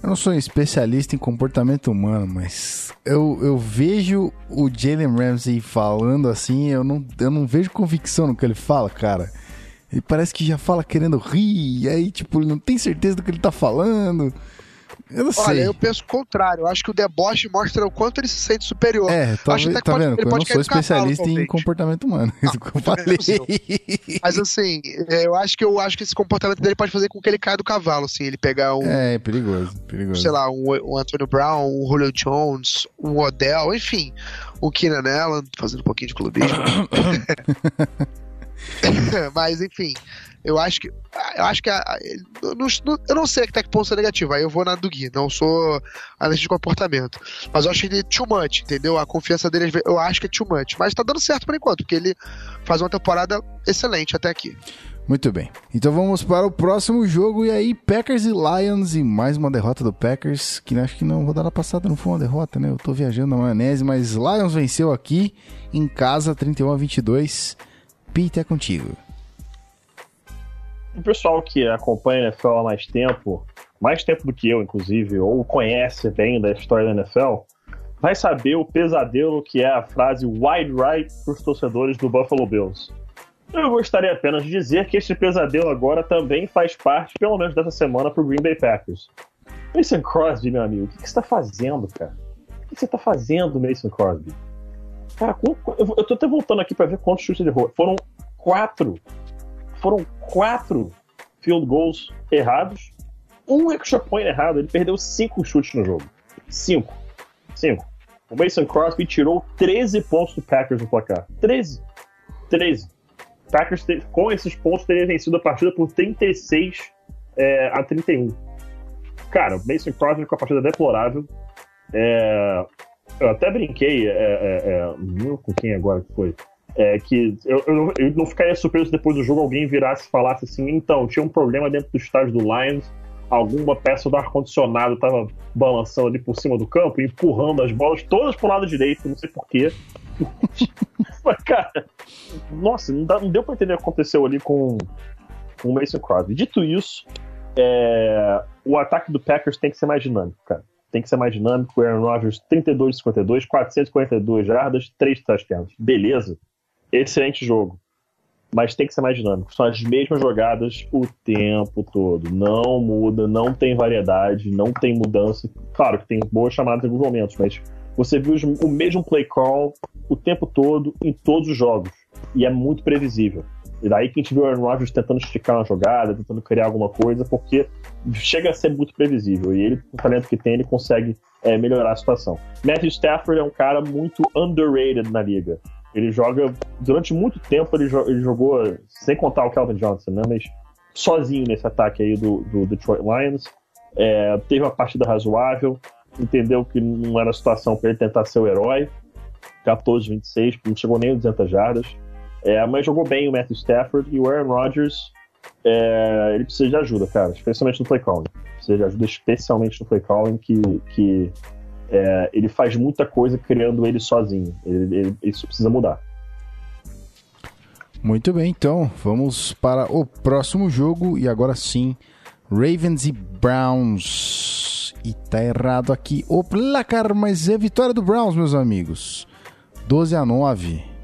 Eu não sou um especialista em comportamento humano, mas eu, eu vejo o Jalen Ramsey falando assim, eu não, eu não vejo convicção no que ele fala, cara. Ele parece que já fala querendo rir, e aí, tipo, ele não tem certeza do que ele tá falando. Eu não Olha, sei. eu penso o contrário. Eu acho que o deboche mostra o quanto ele se sente superior. É, tá, acho até tá pode- vendo? ele Eu não sou do cavalo, especialista em comportamento humano. Isso que eu falei. Mas assim, é, eu acho que eu acho que esse comportamento dele pode fazer com que ele caia do cavalo, assim, ele pegar um, É, perigoso, perigoso. sei lá, um, um Antonio Brown, um Julio Jones, um Odell, enfim, um Keenan Allen, fazendo um pouquinho de clubismo. Mas enfim, eu acho que eu acho que a- a- não, eu não sei até que ponto é negativo. Aí eu vou na do Gui, não sou analista de comportamento. Mas eu acho ele too much, entendeu? A confiança dele, eu acho que é too much. Mas tá dando certo por enquanto, porque ele faz uma temporada excelente até aqui. Muito bem. Então vamos para o próximo jogo. E aí, Packers e Lions. E mais uma derrota do Packers. Que acho que não, rodada passada não foi uma derrota, né? Eu tô viajando na maionese. Mas Lions venceu aqui em casa, 31 a 22. É contigo. O pessoal que acompanha a NFL há mais tempo, mais tempo do que eu, inclusive, ou conhece bem da história da NFL, vai saber o pesadelo que é a frase wide right para os torcedores do Buffalo Bills. Eu gostaria apenas de dizer que este pesadelo agora também faz parte, pelo menos dessa semana, para o Green Bay Packers. Mason Crosby, meu amigo, o que você está fazendo, cara? O que você está fazendo, Mason Crosby? Cara, com- eu eu tô até voltando aqui para ver quantos chutes ele errou. Foram quatro foram quatro field goals errados, um extra point errado. Ele perdeu cinco chutes no jogo. Cinco. Cinco. O Mason Crosby tirou 13 pontos do Packers no placar. 13. 13. O Packers, te- com esses pontos, teria vencido a partida por 36 é, a 31. Cara, o Mason Crosby com a partida deplorável. É, eu até brinquei, é, é, é, com quem agora que foi? É, que eu, eu, não- eu não ficaria surpreso depois do jogo alguém virasse e falasse assim: então, tinha um problema dentro do estádio do Lions, alguma peça do ar-condicionado estava balançando ali por cima do campo, empurrando as bolas todas pro lado direito, não sei porquê. Mas, cara, nossa, não, dá, não deu pra entender o que aconteceu ali com, com o Mason Crosby. Dito isso, é, o ataque do Packers tem que ser mais dinâmico, cara. Tem que ser mais dinâmico. Aaron Rodgers, 32 52, 442 jardas, 3 touchdowns. Beleza. Excelente jogo mas tem que ser mais dinâmico. São as mesmas jogadas o tempo todo. Não muda, não tem variedade, não tem mudança. Claro que tem boas chamadas em alguns momentos, mas você viu o mesmo play call o tempo todo em todos os jogos. E é muito previsível. E daí que a gente viu o Aaron Rodgers tentando esticar uma jogada, tentando criar alguma coisa, porque chega a ser muito previsível. E ele, com o talento que tem, ele consegue é, melhorar a situação. Matthew Stafford é um cara muito underrated na liga. Ele joga. Durante muito tempo ele, jo ele jogou, sem contar o Calvin Johnson, né? Mas sozinho nesse ataque aí do, do Detroit Lions. É, teve uma partida razoável, entendeu que não era situação para ele tentar ser o herói. 14, 26, não chegou nem a 200 jardas. É, mas jogou bem o Matthew Stafford e o Aaron Rodgers. É, ele precisa de ajuda, cara, especialmente no play calling. Precisa de ajuda, especialmente no play calling, que, que é, ele faz muita coisa criando ele sozinho. Ele, ele, isso precisa mudar. Muito bem, então vamos para o próximo jogo e agora sim, Ravens e Browns. E tá errado aqui o placar, mas é vitória do Browns, meus amigos. 12 a 9.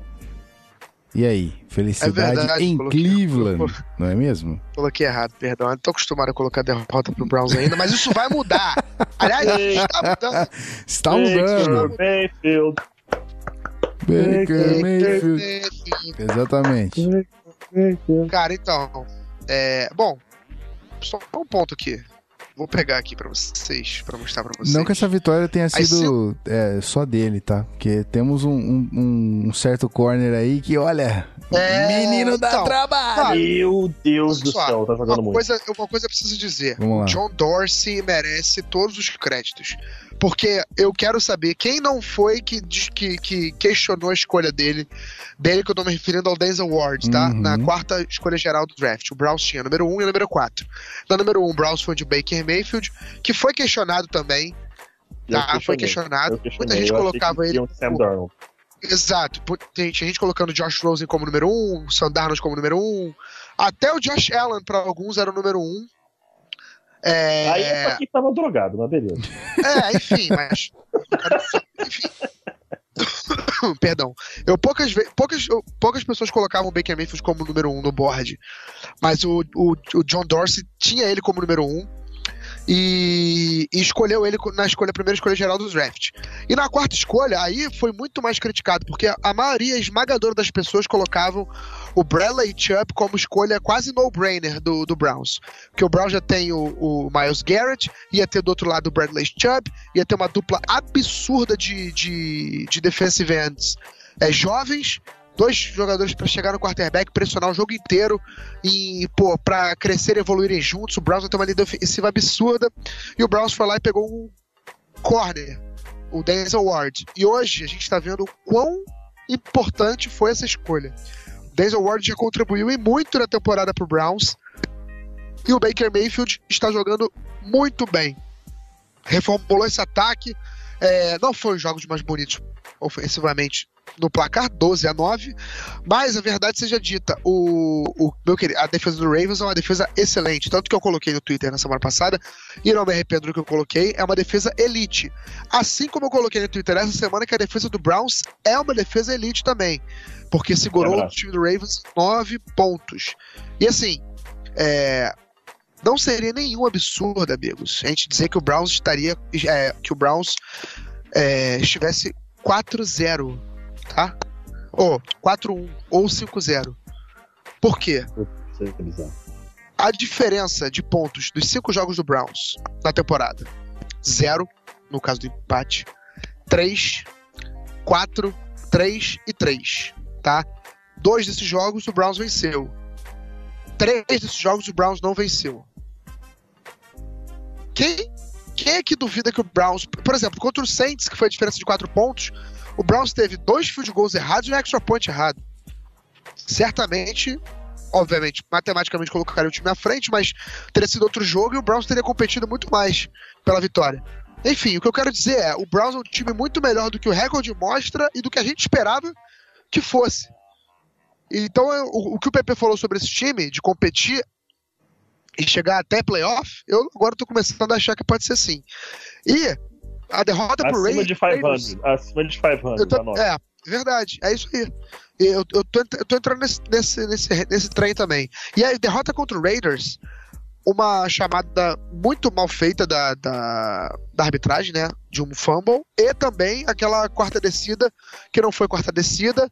E aí, felicidade é verdade, em coloquei, Cleveland, não é mesmo? Coloquei errado, perdão. Eu não tô acostumado a colocar derrota pro Browns ainda, mas isso vai mudar. Aliás, está mudando. Está mudando. Mayfield. Baker Mayfield. Exatamente. Cara, então, é, bom, só um ponto aqui. Vou pegar aqui para vocês, para mostrar para vocês. Não que essa vitória tenha sido se... é, só dele, tá? Porque temos um, um, um, certo corner aí que, olha, é... menino dá então, trabalho. Meu Deus do céu, tá jogando uma muito. Coisa, uma coisa eu preciso dizer. John Dorsey merece todos os créditos. Porque eu quero saber quem não foi que, que, que questionou a escolha dele, dele que eu tô me referindo ao Denzel Ward, tá? Uhum. Na quarta escolha geral do draft. O Browns tinha número 1 um e número 4. Na número 1, um, o Browns foi de Baker Mayfield, que foi questionado também. Tá? Foi questionado. Muita gente colocava ele. Sam Darnold. Exato. Tem gente colocando Josh Rosen como número 1, um, Sam Darnold como número 1. Um. Até o Josh Allen, para alguns, era o número 1. Um. É... Aí é pra quem tava drogado, mas beleza. É, enfim, mas. enfim. Perdão. Eu poucas, poucas, poucas pessoas colocavam o Baker Mayfield como número um no board. Mas o, o, o John Dorsey tinha ele como número um e, e, escolheu ele na escolha, primeira escolha geral do draft. E na quarta escolha, aí foi muito mais criticado, porque a maioria esmagadora das pessoas colocavam o Bradley Chubb como escolha quase no-brainer do, do Browns. Porque o Browns já tem o, o, Miles Garrett, ia ter do outro lado o Bradley Chubb, ia ter uma dupla absurda de, de, de defensive ends é, jovens dois jogadores para chegar no quarterback, pressionar o jogo inteiro e, pô, pra crescer e evoluírem juntos. O Browns ter uma linha defensiva absurda. E o Browns foi lá e pegou um corner, o Denzel Ward. E hoje a gente tá vendo o quão importante foi essa escolha. O Denzel Ward já contribuiu e muito na temporada pro Browns. E o Baker Mayfield está jogando muito bem. Reformulou esse ataque. É, não foi os jogos mais bonitos ofensivamente no placar 12 a 9, mas a verdade seja dita, o, o meu querido, a defesa do Ravens é uma defesa excelente, tanto que eu coloquei no Twitter na semana passada, e não me arrependo do que eu coloquei, é uma defesa elite. Assim como eu coloquei no Twitter essa semana que a defesa do Browns é uma defesa elite também, porque segurou é o time do Ravens 9 pontos. E assim, é, não seria nenhum absurdo, amigos, a gente dizer que o Browns estaria, é, que o Browns é, estivesse 4-0 tá? Ou 4-1 ou 5-0. Por quê? A diferença de pontos dos cinco jogos do Browns na temporada: 0, no caso do empate, 3, 4, 3 e 3, tá? Dois desses jogos o Browns venceu. Três desses jogos o Browns não venceu. Quem, quem é que duvida que o Browns. Por exemplo, contra o Saints, que foi a diferença de 4 pontos, o Browns teve dois field goals errados e um extra point errado. Certamente obviamente, matematicamente colocaria o time à frente, mas teria sido outro jogo e o Browns teria competido muito mais pela vitória. Enfim, o que eu quero dizer é, o Browns é um time muito melhor do que o recorde mostra e do que a gente esperava que fosse. Então, o, o que o PP falou sobre esse time, de competir e chegar até playoff, eu agora tô começando a achar que pode ser sim. E a derrota acima pro Raiders... De 500, acima de 500, tô, É, verdade, é isso aí. Eu, eu, tô, eu tô entrando nesse, nesse, nesse, nesse trem também. E a derrota contra o Raiders, uma chamada muito mal feita da, da, da, arbitragem, né? De um fumble, e também aquela quarta descida, que não foi quarta descida,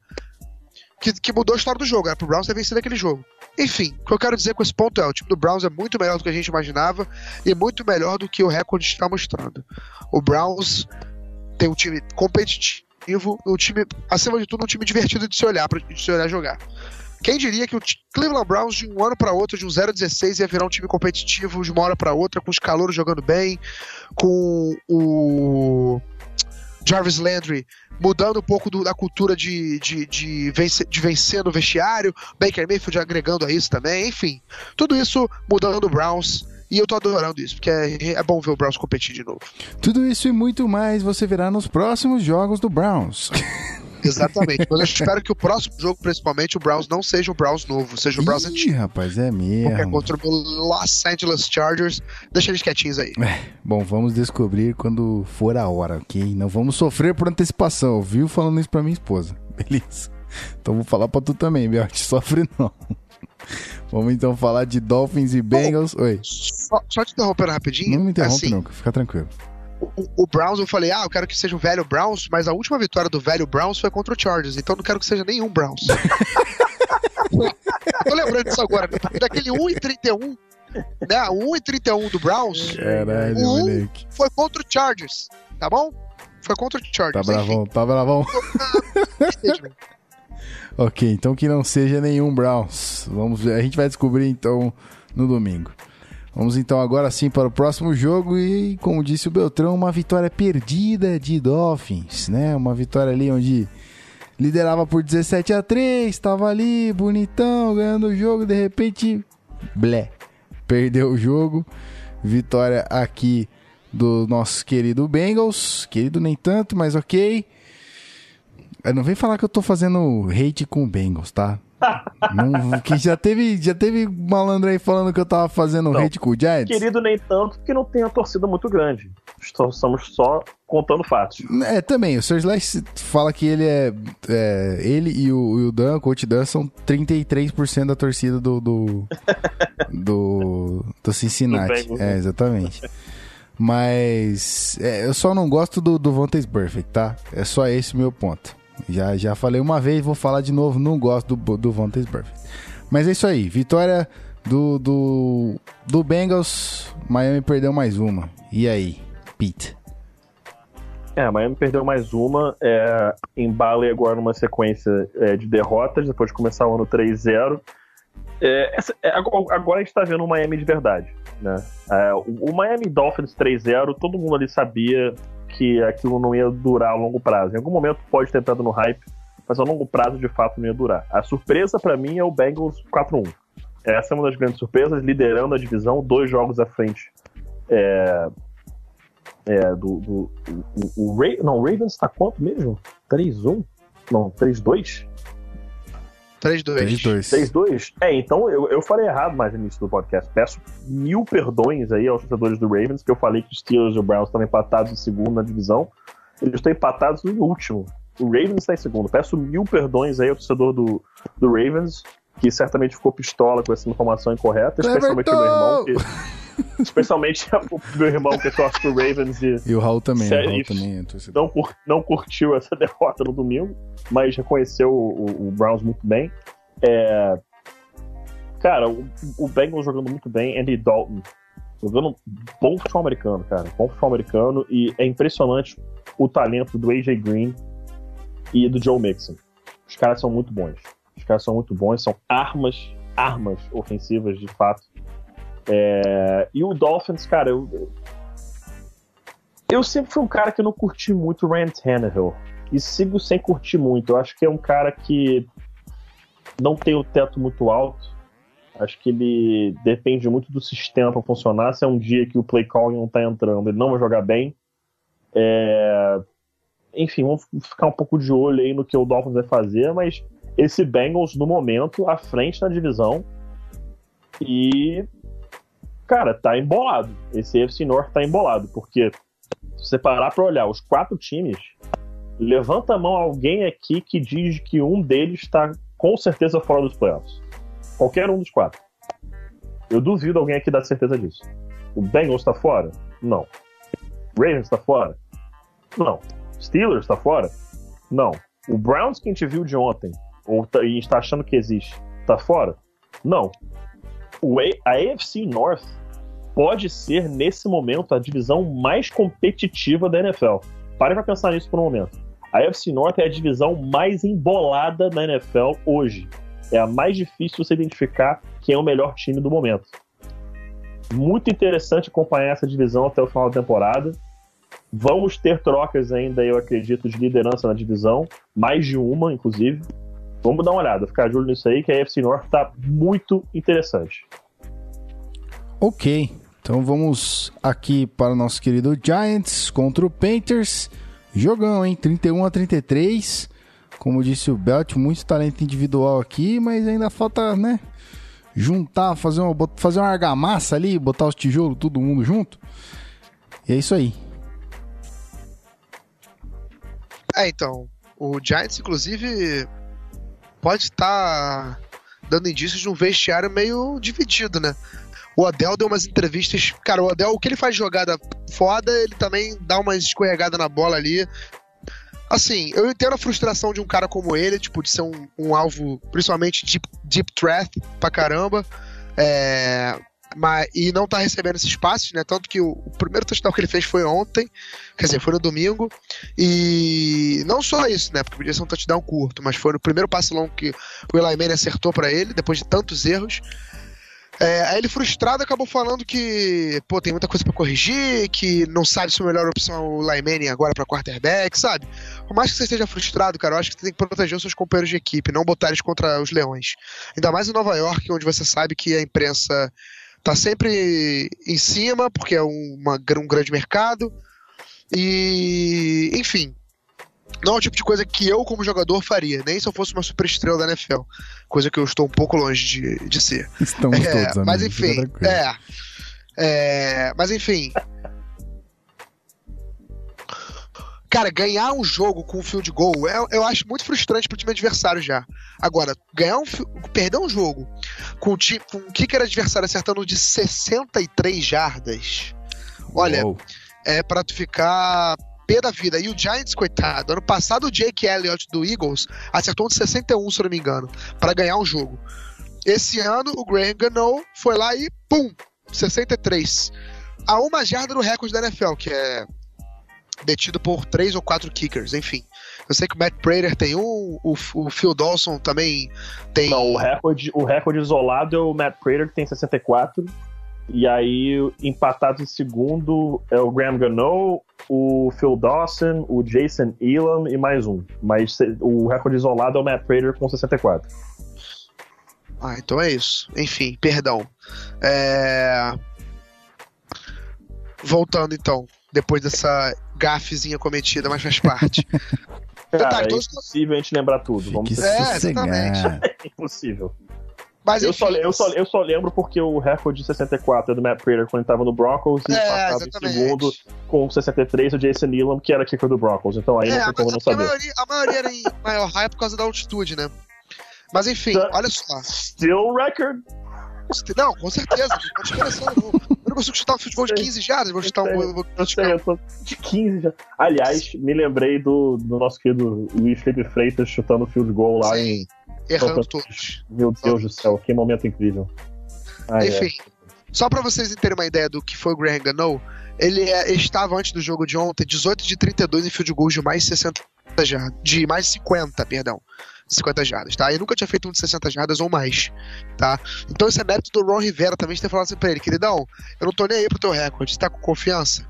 que, que mudou a história do jogo. Era pro Browns ter vencido aquele jogo. Enfim, o que eu quero dizer com esse ponto é: o time do Browns é muito melhor do que a gente imaginava e muito melhor do que o recorde está mostrando. O Browns tem um time competitivo, um time, acima de tudo, um time divertido de se olhar, de se olhar jogar. Quem diria que o Cleveland Browns de um ano para outro, de um 0 a 16, ia virar um time competitivo de uma hora para outra, com os calouros jogando bem, com o Jarvis Landry mudando um pouco do, da cultura de, de, de, vencer, de vencer no vestiário, Baker Mayfield agregando a isso também, enfim. Tudo isso mudando o Browns. E eu tô adorando isso, porque é, é bom ver o Browns competir de novo. Tudo isso e muito mais você verá nos próximos jogos do Browns. Exatamente. Mas eu espero que o próximo jogo, principalmente, o Browns não seja o Browns novo, seja o Browns antigo. rapaz, é mesmo. Porque é contra o Los Angeles Chargers. Deixa eles quietinhos aí. É, bom, vamos descobrir quando for a hora, ok? Não vamos sofrer por antecipação, viu? Falando isso pra minha esposa. Beleza. Então vou falar pra tu também, Belt. Sofre não. Vamos então falar de Dolphins e Bengals. Oi. Só, só te interrompendo rapidinho. Não me interrompe, assim, não, fica tranquilo o, o, Browns, eu falei, ah, eu quero que seja o velho Browns, mas a última vitória do velho Browns foi contra o Chargers, então não quero que seja nenhum Browns. Tô lembrando disso agora, daquele 1 e 31, né? O 1 e 31 do Browns, Caralho, o 1 moleque. foi contra o Chargers, tá bom? Foi contra o Chargers. Tá bravão, tá bravão. ok, então que não seja nenhum Browns. Vamos ver, a gente vai descobrir então no domingo. Vamos então agora sim para o próximo jogo e, como disse o Beltrão, uma vitória perdida de Dolphins, né? Uma vitória ali onde liderava por 17 a 3, estava ali bonitão, ganhando o jogo, de repente, blé, perdeu o jogo. Vitória aqui do nosso querido Bengals, querido nem tanto, mas ok. Não vem falar que eu tô fazendo hate com o Bengals, tá? Não, que já teve, já teve malandro aí falando que eu tava fazendo não, hate com o Giants. Querido, nem tanto, porque não tem uma torcida muito grande. Estamos só contando fatos. É, também. O Sr. Slash fala que ele é. é ele e o, e o Dan, o coach Dan, são 33% da torcida do. do. do, do Cincinnati. Do é, exatamente. Mas. É, eu só não gosto do, do Vontaze Perfect, tá? É só esse o meu ponto. Já, já falei uma vez, vou falar de novo, não gosto do, do Vontaze Perfect. Mas é isso aí, vitória do, do, do Bengals, Miami perdeu mais uma. E aí, Pete? É, Miami perdeu mais uma, é, embale agora numa sequência é, de derrotas, depois de começar o ano 3-0. É, é, agora a gente tá vendo o Miami de verdade, né? É, o, o Miami Dolphins 3-0, todo mundo ali sabia que aquilo não ia durar a longo prazo. Em algum momento pode ter entrado no hype, mas a longo prazo de fato não ia durar. A surpresa para mim é o Bengals 4-1. Essa é uma das grandes surpresas, liderando a divisão, dois jogos à frente é, é, do. do o, o, o, não, o Ravens tá quanto mesmo? 3-1? Não, 3-2? 3-2. 3-2? É, então eu, eu falei errado mais no início do podcast. Peço mil perdões aí aos torcedores do Ravens, que eu falei que os Steelers e o Browns estão empatados em segundo na divisão. Eles estão empatados no último. O Ravens está em segundo. Peço mil perdões aí ao torcedor do, do Ravens, que certamente ficou pistola com essa informação incorreta, especialmente o meu irmão, que Especialmente o meu irmão que torce pro Ravens e. E o Raul também, o Raul também é não, não curtiu essa derrota no domingo, mas reconheceu o, o Browns muito bem. É, cara, o, o Bengals jogando muito bem, Andy Dalton jogando bom futebol americano, cara. Bom futebol americano e é impressionante o talento do AJ Green e do Joe Mixon. Os caras são muito bons. Os caras são muito bons, são armas, armas ofensivas de fato é, e o Dolphins, cara, eu, eu sempre fui um cara que não curti muito o Rand Tannehill. E sigo sem curtir muito. Eu acho que é um cara que não tem o teto muito alto. Acho que ele depende muito do sistema para funcionar. Se é um dia que o play calling não tá entrando, ele não vai jogar bem. É... Enfim, vamos ficar um pouco de olho aí no que o Dolphins vai fazer, mas esse Bengals, no momento, à frente na divisão. E. Cara, tá embolado. Esse AFC North tá embolado, porque se você parar pra olhar os quatro times, levanta a mão alguém aqui que diz que um deles está com certeza fora dos playoffs. Qualquer um dos quatro. Eu duvido alguém aqui dar certeza disso. O Bengals está fora? Não. Ravens está fora? Não. Steelers está fora? Não. O Browns que a gente viu de ontem, ou tá, e está achando que existe, está fora? Não. O a, a AFC North pode ser, nesse momento, a divisão mais competitiva da NFL. Pare para pensar nisso por um momento. A AFC North é a divisão mais embolada da NFL hoje. É a mais difícil você identificar quem é o melhor time do momento. Muito interessante acompanhar essa divisão até o final da temporada. Vamos ter trocas ainda, eu acredito, de liderança na divisão, mais de uma, inclusive. Vamos dar uma olhada, ficar de olho nisso aí, que a AFC North está muito interessante. Ok, então vamos aqui para o nosso querido Giants contra o Panthers. Jogão, hein? 31 a 33. Como disse o Belt, muito talento individual aqui, mas ainda falta, né? Juntar, fazer uma, fazer uma argamassa ali, botar os tijolos, todo mundo junto. E é isso aí. É, então. O Giants, inclusive, pode estar tá dando indícios de um vestiário meio dividido, né? O Odell deu umas entrevistas. Cara, o Odell, o que ele faz jogada foda, ele também dá uma escorregada na bola ali. Assim, eu entendo a frustração de um cara como ele, tipo, de ser um, um alvo, principalmente deep, deep threat pra caramba. É, mas, e não tá recebendo esse espaço, né? Tanto que o, o, primeiro touchdown que ele fez foi ontem, quer dizer, foi no domingo. E não só isso, né? Porque podia ser um touchdown curto, mas foi no primeiro passe longo que o Eli Manning acertou para ele, depois de tantos erros. É, aí ele frustrado acabou falando que, pô, tem muita coisa para corrigir, que não sabe se a melhor opção é o Lyman agora para quarterback, sabe? Por mais que você esteja frustrado, cara, eu acho que você tem que proteger os seus companheiros de equipe, não botar eles contra os leões. Ainda mais em Nova York, onde você sabe que a imprensa tá sempre em cima, porque é uma, um grande mercado. E, enfim, não é o tipo de coisa que eu, como jogador, faria, nem se eu fosse uma superestrela da NFL. Coisa que eu estou um pouco longe de, de ser. Estamos é, todos, amigos, Mas enfim, é, é. Mas enfim. Cara, ganhar um jogo com um field goal eu, eu acho muito frustrante pro time adversário já. Agora, ganhar um perder um jogo com, o time, com o kicker adversário acertando de 63 jardas. Olha, Uou. é para tu ficar pé da vida. E o Giants, coitado, ano passado o Jake Elliott do Eagles acertou um de 61, se eu não me engano, para ganhar um jogo. Esse ano o Graham Gano foi lá e pum, 63. A uma jarda do recorde da NFL, que é detido por três ou quatro kickers, enfim. Eu sei que o Matt Prater tem um, o, o Phil Dawson também tem. Não, o recorde, o recorde isolado é o Matt Prater, que tem 64. E aí, empatado em segundo é o Graham Gano, o Phil Dawson, o Jason Elam e mais um. Mas o recorde isolado é o Matt Prater com 64. Ah, então é isso. Enfim, perdão. É... Voltando então, depois dessa gafezinha cometida, mas faz parte. Cara, Detalhe, é impossível a gente lembrar tudo. Vamos ser... É, exatamente. É impossível. Mas, eu, só, eu, só, eu só lembro porque o recorde de 64 é do Matt Prater quando ele tava no Broncos e é, passava em segundo com 63 o Jason Nealon, que era kicker do Broncos. Então aí é, não tem como não saber. A maioria, a maioria era em maior raio por causa da altitude, né? Mas enfim, The olha só. Still record? Não, com certeza. Não. Eu não consigo chutar futebol de 15 jardas, vou chutar um. Vou, de 15 já. Aliás, me lembrei do, do nosso querido Luiz Felipe Freitas chutando o field goal lá Sim. em errando todos. Meu Deus do céu, que momento incrível. Ai, Enfim, é. só para vocês terem uma ideia do que foi o Graham Gano, ele é, estava antes do jogo de ontem 18 de 32 em field goals de mais 60 jardas, de mais 50, perdão. 50 jardas, tá? Ele nunca tinha feito um de 60 jardas ou mais, tá? Então isso é mérito do Ron Rivera também de ter falado assim pra ele, queridão, eu não tô nem aí pro teu recorde, você tá com confiança?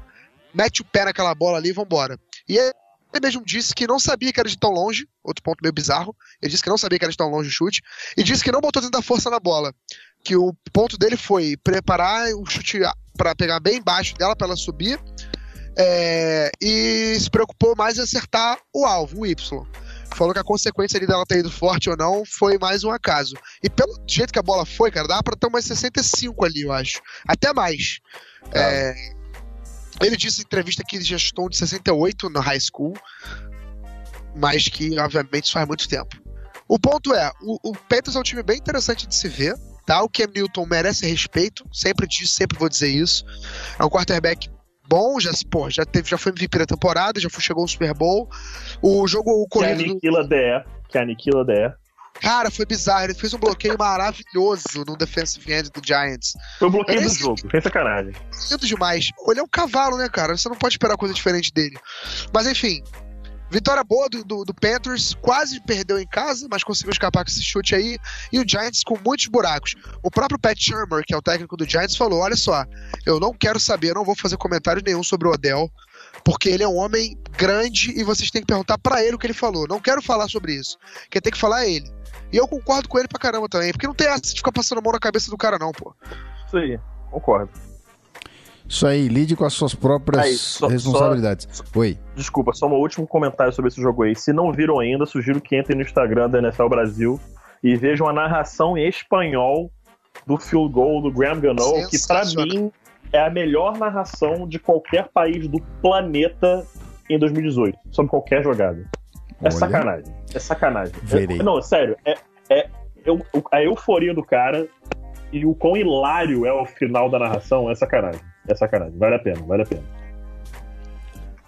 Mete o pé naquela bola ali e vambora. E Ele mesmo disse que não sabia que era de tão longe, outro ponto meio bizarro. Ele disse que não sabia que era de tão longe o chute, e disse que não botou tanta força na bola. Que o ponto dele foi preparar o chute para pegar bem embaixo dela para ela subir, é, e se preocupou mais em acertar o alvo, o Y. Falou que a consequência ali dela ter ido forte ou não foi mais um acaso. E pelo jeito que a bola foi, cara, dá pra ter umas 65 ali, eu acho. Até mais. É, ele disse em entrevista que já estou de 68 na high school, mas que, obviamente, isso faz muito tempo. O ponto é, o, o Panthers é um time bem interessante de se ver, tá? O Cam Newton merece respeito, sempre disse, sempre vou dizer isso. É um quarterback bom, já, pô, já, teve, já foi MVP da temporada, já foi, chegou ao Super Bowl. O jogo o Que corrido. do- aniquila DE. Que aniquila DE. Cara, foi bizarro. Ele fez um bloqueio maravilhoso no defensive end do Giants. Foi o bloqueio do Esse- jogo, sem sacanagem. Lindo demais. Ele é um cavalo, né, cara? Você não pode esperar coisa diferente dele. Mas enfim. Vitória boa do, do, do Panthers, quase perdeu em casa, mas conseguiu escapar com esse chute aí. E o Giants com muitos buracos. O próprio Pat Shermer, que é o técnico do Giants, falou: Olha só, eu não quero saber, eu não vou fazer comentário nenhum sobre o Odell, porque ele é um homem grande e vocês têm que perguntar pra ele o que ele falou. Não quero falar sobre isso. Quem tem que falar é ele. E eu concordo com ele pra caramba também, porque não tem essa de ficar passando a mão na cabeça do cara, não, pô. Isso aí, concordo. Isso aí, lide com as suas próprias Aí, só- responsabilidades. Oi. Desculpa, só um último comentário sobre esse jogo aí. Se não viram ainda, sugiro que entrem no Instagram da NFL Brasil e vejam a narração em espanhol do field goal do Graham Gano, que pra Sensacional. mim é a melhor narração de qualquer país do planeta em 2018, sobre qualquer jogada. É Olha. sacanagem. É sacanagem. Verei. É- não, sério, é, é o- a euforia do cara e o quão hilário é o final da narração é sacanagem. É sacanagem. Vale a pena, vale a pena.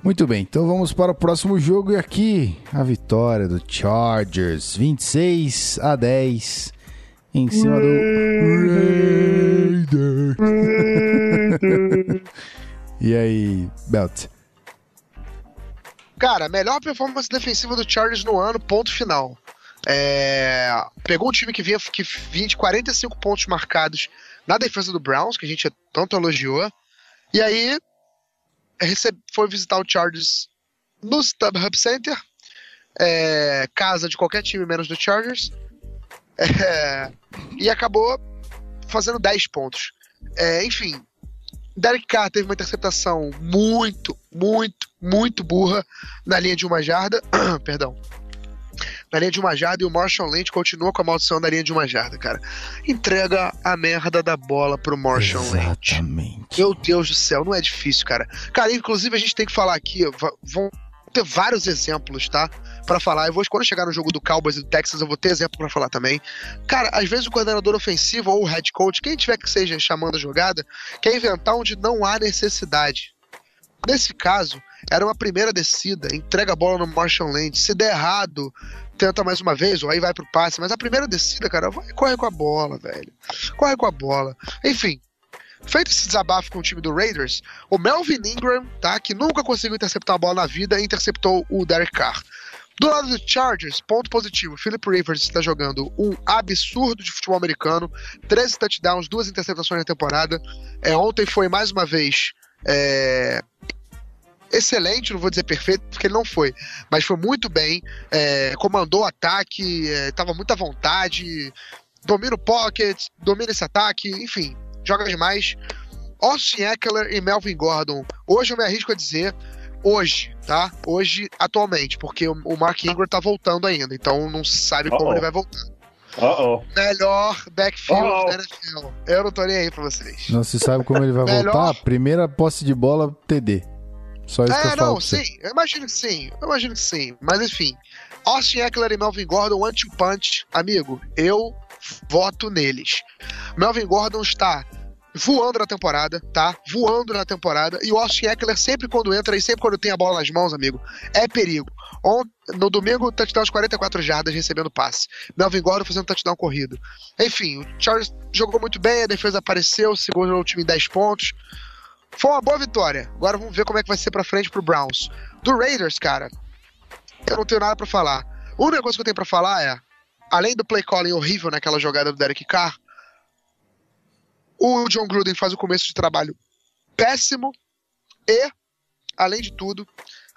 Muito bem, então vamos para o próximo jogo e aqui a vitória do Chargers, 26 a 10 em cima do Raiders. e aí, Belt? Cara, melhor performance defensiva do Chargers no ano, ponto final. É, Pegou um time que vinha, que vinha de 45 pontos marcados na defesa do Browns, que a gente tanto elogiou. E aí foi visitar o Chargers no StubHub Center, é, casa de qualquer time menos do Chargers, é, e acabou fazendo 10 pontos. É, enfim, Derek Carr teve uma interceptação muito, muito, muito burra na linha de uma jarda. Perdão. Na linha de uma jarda e o Marshall Lynch continua com a maldição da linha de uma jarda, cara. Entrega a merda da bola pro Marshall Lynch. Exatamente. Meu Deus do céu, não é difícil, cara. Cara, inclusive a gente tem que falar aqui, vão ter vários exemplos, tá? Pra falar. Eu vou, quando chegar no jogo do Cowboys e do Texas, eu vou ter exemplo pra falar também. Cara, às vezes o coordenador ofensivo ou o head coach, quem tiver que seja chamando a jogada, quer inventar onde não há necessidade. Nesse caso, era uma primeira descida, entrega a bola no Marshall Lynch. Se der errado, tenta mais uma vez, ou aí vai pro passe. Mas a primeira descida, cara, vai, corre com a bola, velho. Corre com a bola. Enfim, feito esse desabafo com o time do Raiders, o Melvin Ingram, tá, que nunca conseguiu interceptar a bola na vida, interceptou o Derek Carr. Do lado do Chargers, ponto positivo, Philip Rivers está jogando um absurdo de futebol americano, 13 touchdowns, duas interceptações na temporada. É, ontem foi mais uma vez é, excelente, não vou dizer perfeito, porque ele não foi, mas foi muito bem, é, comandou o ataque, estava muito à vontade, domina o pocket, domina esse ataque, enfim, joga demais. Austin Eckler e Melvin Gordon. Hoje eu me arrisco a dizer, hoje, tá? Hoje, atualmente, porque o Mark Ingram tá voltando ainda, então não se sabe como Uh-oh. ele vai voltar. Uh-oh. Melhor backfield Uh-oh. da NFL. Eu não tô nem aí pra vocês. Não se sabe como ele vai Melhor. voltar. Primeira posse de bola, TD. Só isso que É, eu falo. não, você. sim, eu imagino que sim, eu imagino que sim. Mas enfim, Austin Eckler e Melvin Gordon, one-two punch, amigo, eu voto neles. Melvin Gordon está voando na temporada, tá? Voando na temporada. E o Austin Eckler, sempre quando entra e sempre quando tem a bola nas mãos, amigo, é perigo. On- no domingo, touchdown de 44 jardas recebendo passe. Melvin Gordon fazendo touchdown corrido. Enfim, o Charles jogou muito bem, a defesa apareceu, segurou o time em 10 pontos. Foi uma boa vitória. Agora vamos ver como é que vai ser pra frente pro Browns. Do Raiders, cara, eu não tenho nada pra falar. A única coisa que eu tenho pra falar é, além do play calling horrível naquela jogada do Derek Carr, o John Gruden faz o começo de trabalho péssimo e, além de tudo,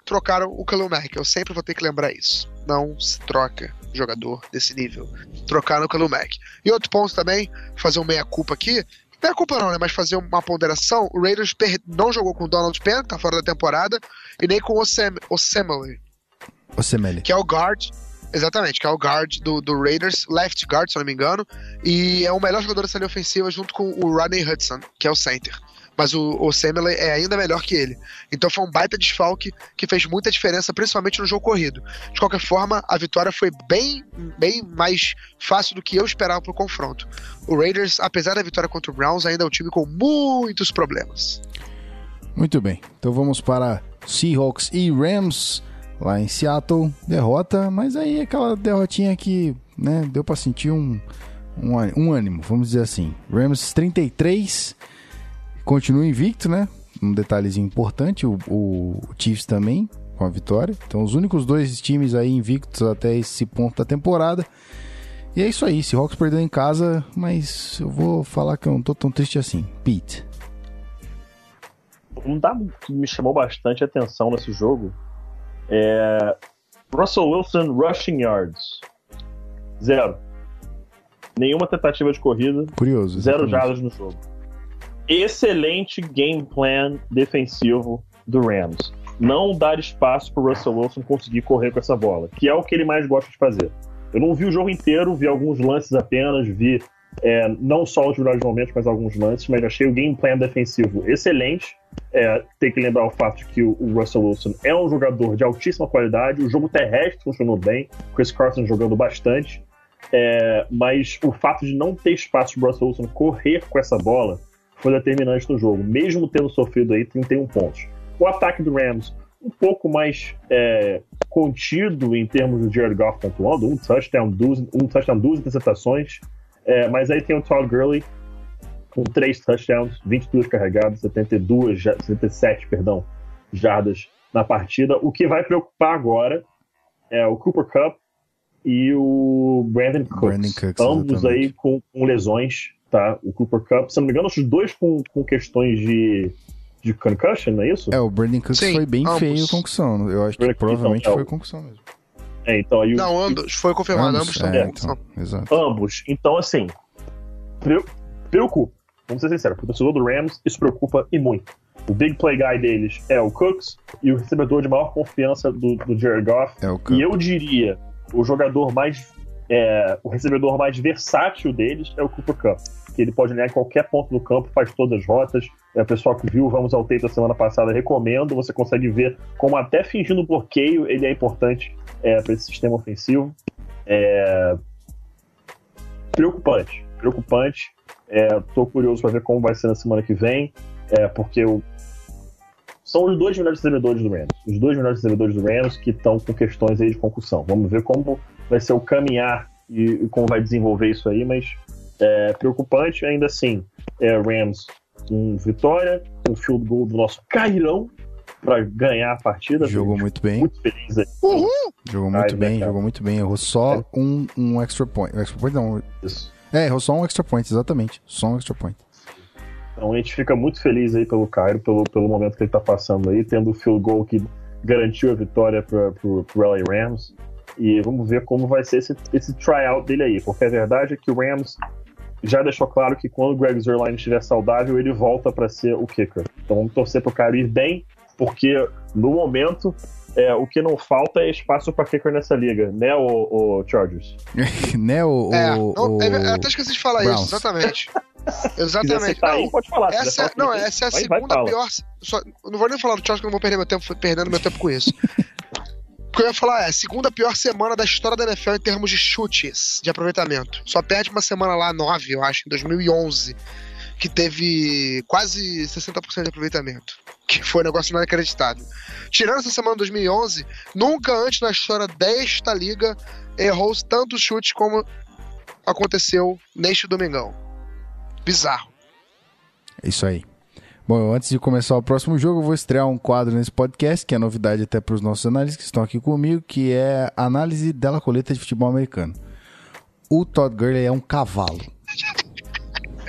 trocaram o Kalil Mack. Eu sempre vou ter que lembrar isso. Não se troca jogador desse nível. Trocaram o Kalil Mack. E outro ponto também, fazer um meia-culpa aqui. Meia-culpa não, né? Mas fazer uma ponderação. O Raiders não jogou com o Donald Penn, tá fora da temporada, e nem com o Osemele. Osemele. Que é o guard Exatamente, que é o guard do, do Raiders, left guard, se eu não me engano, e é o melhor jogador dessa linha ofensiva junto com o Rodney Hudson, que é o center. Mas o, o Samuel é ainda melhor que ele. Então foi um baita desfalque que fez muita diferença, principalmente no jogo corrido. De qualquer forma, a vitória foi bem, bem mais fácil do que eu esperava pro confronto. O Raiders, apesar da vitória contra o Browns, ainda é um time com muitos problemas. Muito bem, então vamos para Seahawks e Rams lá em Seattle, derrota, mas aí aquela derrotinha que, né, deu para sentir um, um, um ânimo, vamos dizer assim. Rams 33, continua invicto, né? Um detalhezinho importante, o, o Chiefs também com a vitória. Então os únicos dois times aí invictos até esse ponto da temporada. E é isso aí, Seahawks perdeu em casa, mas eu vou falar que eu não tô tão triste assim. Pete. Um dado que me chamou bastante atenção nesse jogo é, Russell Wilson rushing yards. Zero. Nenhuma tentativa de corrida. Curioso. Zero jardas no jogo. Excelente game plan defensivo do Rams. Não dar espaço para Russell Wilson conseguir correr com essa bola, que é o que ele mais gosta de fazer. Eu não vi o jogo inteiro, vi alguns lances apenas, vi é, não só os melhores momentos, mas alguns lances, mas achei o game plan defensivo excelente. É, tem que lembrar o fato de que o, o, Russell Wilson é um jogador de altíssima qualidade, o jogo terrestre funcionou bem, Chris Carson jogando bastante, é, mas o fato de não ter espaço para o Russell Wilson correr com essa bola foi determinante no jogo, mesmo tendo sofrido aí 31 pontos. O ataque do Rams um pouco mais é, contido em termos do Jared Goff pontuando, um touchdown, duas, um touchdown, duas interceptações, é, mas aí tem o Todd Gurley com três touchdowns, 22 carregados, 72, 77, perdão, jardas na partida. O que vai preocupar agora é o Cooper Cup e o Brandon Cooks. Brandon Cooks ambos exatamente. aí com, com, lesões, tá? O Cooper Cup, se não me engano, os dois com, com questões de, de concussion, não é isso? É, o Brandon Cooks Sim, foi bem ambos. feio concussão. Eu acho que provavelmente então, foi concussão mesmo. É, então aí Não, ambos, foi confirmado, ambos, ambos é, então, exato. Ambos. Então, assim, preocupa. Vamos ser sinceros, o torcedor do Rams isso preocupa e muito. O big play guy deles é o Cooks e o recebedor de maior confiança do, do Jared Goff. É o e eu diria, o jogador mais. É, o recebedor mais versátil deles é o Cooper Cup. Que ele pode ganhar em qualquer ponto do campo, faz todas as rotas. É, o pessoal que viu Vamos ao Tape da semana passada, recomendo. Você consegue ver como, até fingindo bloqueio, ele é importante é, para esse sistema ofensivo. É... Preocupante, preocupante. Estou é, curioso para ver como vai ser na semana que vem, é, porque são os dois melhores recebedores do Rams. Os dois melhores recebedores do Rams que estão com questões aí de concussão. Vamos ver como vai ser o caminhar e, e como vai desenvolver isso aí, mas é preocupante ainda assim. É, Rams com vitória, um field goal do nosso Cairão, para ganhar a partida. Jogou muito bem. Muito feliz aí. Uhul! Jogou muito Ai, bem, jogou muito bem. Errou só é. um, um extra point. Extra point não. Isso. É, errou só um extra point, exatamente. Só um extra point. Então a gente fica muito feliz aí pelo Cairo, pelo, pelo momento que ele tá passando aí, tendo o field goal que garantiu a vitória para pro, pro LA Rams. E vamos ver como vai ser esse, esse tryout dele aí, porque a verdade é que o Rams já deixou claro que quando o Greg Zerline estiver saudável, ele volta para ser o kicker. Então vamos torcer pro Cairo ir bem porque no momento é, o que não falta é espaço para kicker nessa liga, né, o, o Chargers? né, o, é, o, não, é, até esqueci de falar Browns. isso, exatamente. Exatamente. Não, aí, pode falar. Essa, é, não, essa é a vai, segunda vai, pior. Só, não vou nem falar do Chargers, que eu não vou perder meu tempo perdendo meu tempo com isso. Que eu ia falar é segunda pior semana da história da NFL em termos de chutes, de aproveitamento. Só perde uma semana lá, 9, eu acho, em 2011, que teve quase 60% de aproveitamento que foi um negócio inacreditável. Tirando essa semana de 2011, nunca antes na história desta liga errou tantos chutes como aconteceu neste domingão. Bizarro. É isso aí. Bom, antes de começar o próximo jogo, eu vou estrear um quadro nesse podcast, que é novidade até para os nossos analistas que estão aqui comigo, que é análise dela coleta de futebol americano. O Todd Gurley é um cavalo.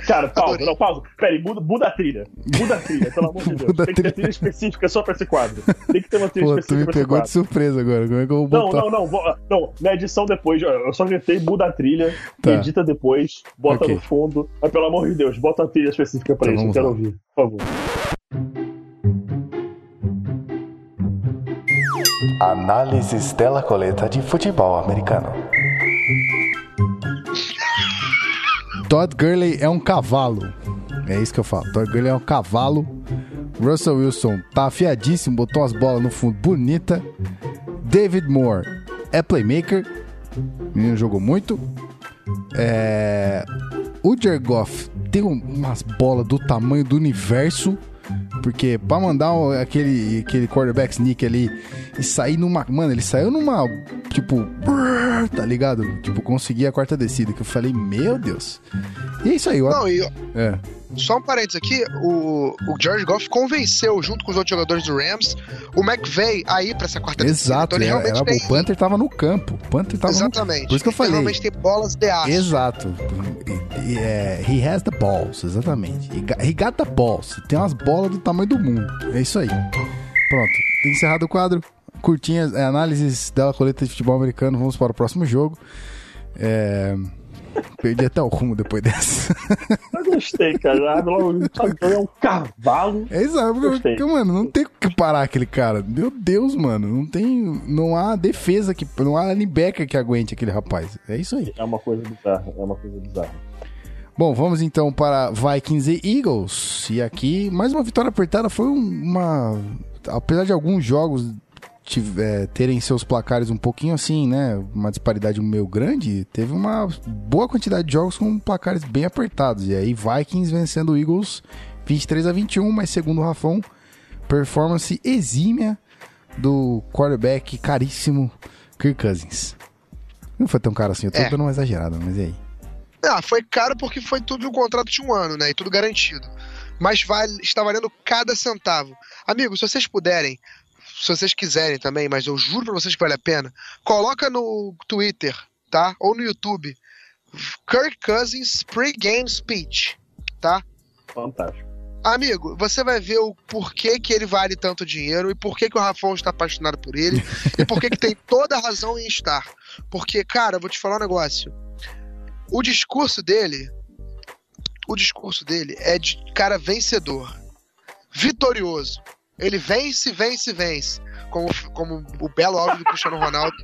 Cara, pausa, Adorei. não, pausa. Peraí, muda, muda a trilha. Muda a trilha, pelo amor de Deus. Tem que ter trilha. trilha específica só pra esse quadro. Tem que ter uma trilha Pô, tu específica me pra esse pegou de surpresa agora. Como é que eu vou Não, botar? não, não, vou- não. Na edição depois, eu só gritei, muda a trilha, Tá. edita depois, bota Ok. no fundo. Mas pelo amor de Deus, bota a trilha específica pra Então isso, eu quero lá. ouvir, por favor. Análises dela coleta de futebol americano. Todd Gurley é um cavalo. É isso que eu falo. Todd Gurley é um cavalo. Russell Wilson tá afiadíssimo, botou as bolas no fundo bonita. David Moore é playmaker. O menino jogou muito. É... O Jared Goff tem um- umas bolas do tamanho do universo. Porque pra mandar aquele, aquele quarterback sneak ali e sair numa. Mano, ele saiu numa. Tipo. Tá ligado? Tipo, conseguir a quarta descida. Que eu falei, meu Deus. E é isso aí, ó. Não, e É. só um parênteses aqui, o, o George Goff convenceu, junto com os outros jogadores do Rams, o McVay a ir pra essa quarta. Exato, Então ele era, era- tem... o Panther tava no campo. O Panther tava no Exatamente. Por isso que eu Ele falei. realmente tem bolas de aço. Exato. E- e- é, he has the balls, exatamente. He got, he the balls. Tem umas bolas do tamanho do mundo. É isso aí. Pronto. Encerrado o quadro. Curtinhas, é, análises dela coleta de futebol americano. Vamos para o próximo jogo. É, Perdi até o rumo depois dessa. Eu gostei, cara. Logo, é um cavalo. É isso, aí, porque, mano, não tem o que parar aquele cara. Meu Deus, mano. Não tem. Não há defesa que. Não há linebacker que aguente aquele rapaz. É isso aí. É uma coisa bizarra, é uma coisa bizarra. Bom, vamos então para Vikings e Eagles. E aqui, mais uma vitória apertada. Foi um- uma. Apesar de alguns jogos tive- é, terem seus placares um pouquinho assim, né? Uma disparidade meio grande, teve uma boa quantidade de jogos com placares bem apertados. E aí, Vikings vencendo o Eagles 23 a 21, mas segundo o Rafão, performance exímia do quarterback caríssimo Kirk Cousins. Não foi tão caro assim, eu tô É. dando uma exagerada, mas e aí? Ah, foi caro porque foi tudo um contrato de um ano, né? E tudo garantido. Mas vale, está valendo cada centavo. Amigos, se vocês puderem, se vocês quiserem também, mas eu juro pra vocês que vale a pena, coloca no Twitter, tá? Ou no YouTube. Kirk Cousins pre-game speech, tá? Fantástico. Amigo, você vai ver o porquê que ele vale tanto dinheiro e por que, o Rafão está apaixonado por ele e por que, que tem toda a razão em estar. Porque, cara, eu vou te falar um negócio. O discurso dele, o discurso dele é de cara vencedor, vitorioso. Ele vence, vence, vence. Como, como o belo áudio do Cristiano Ronaldo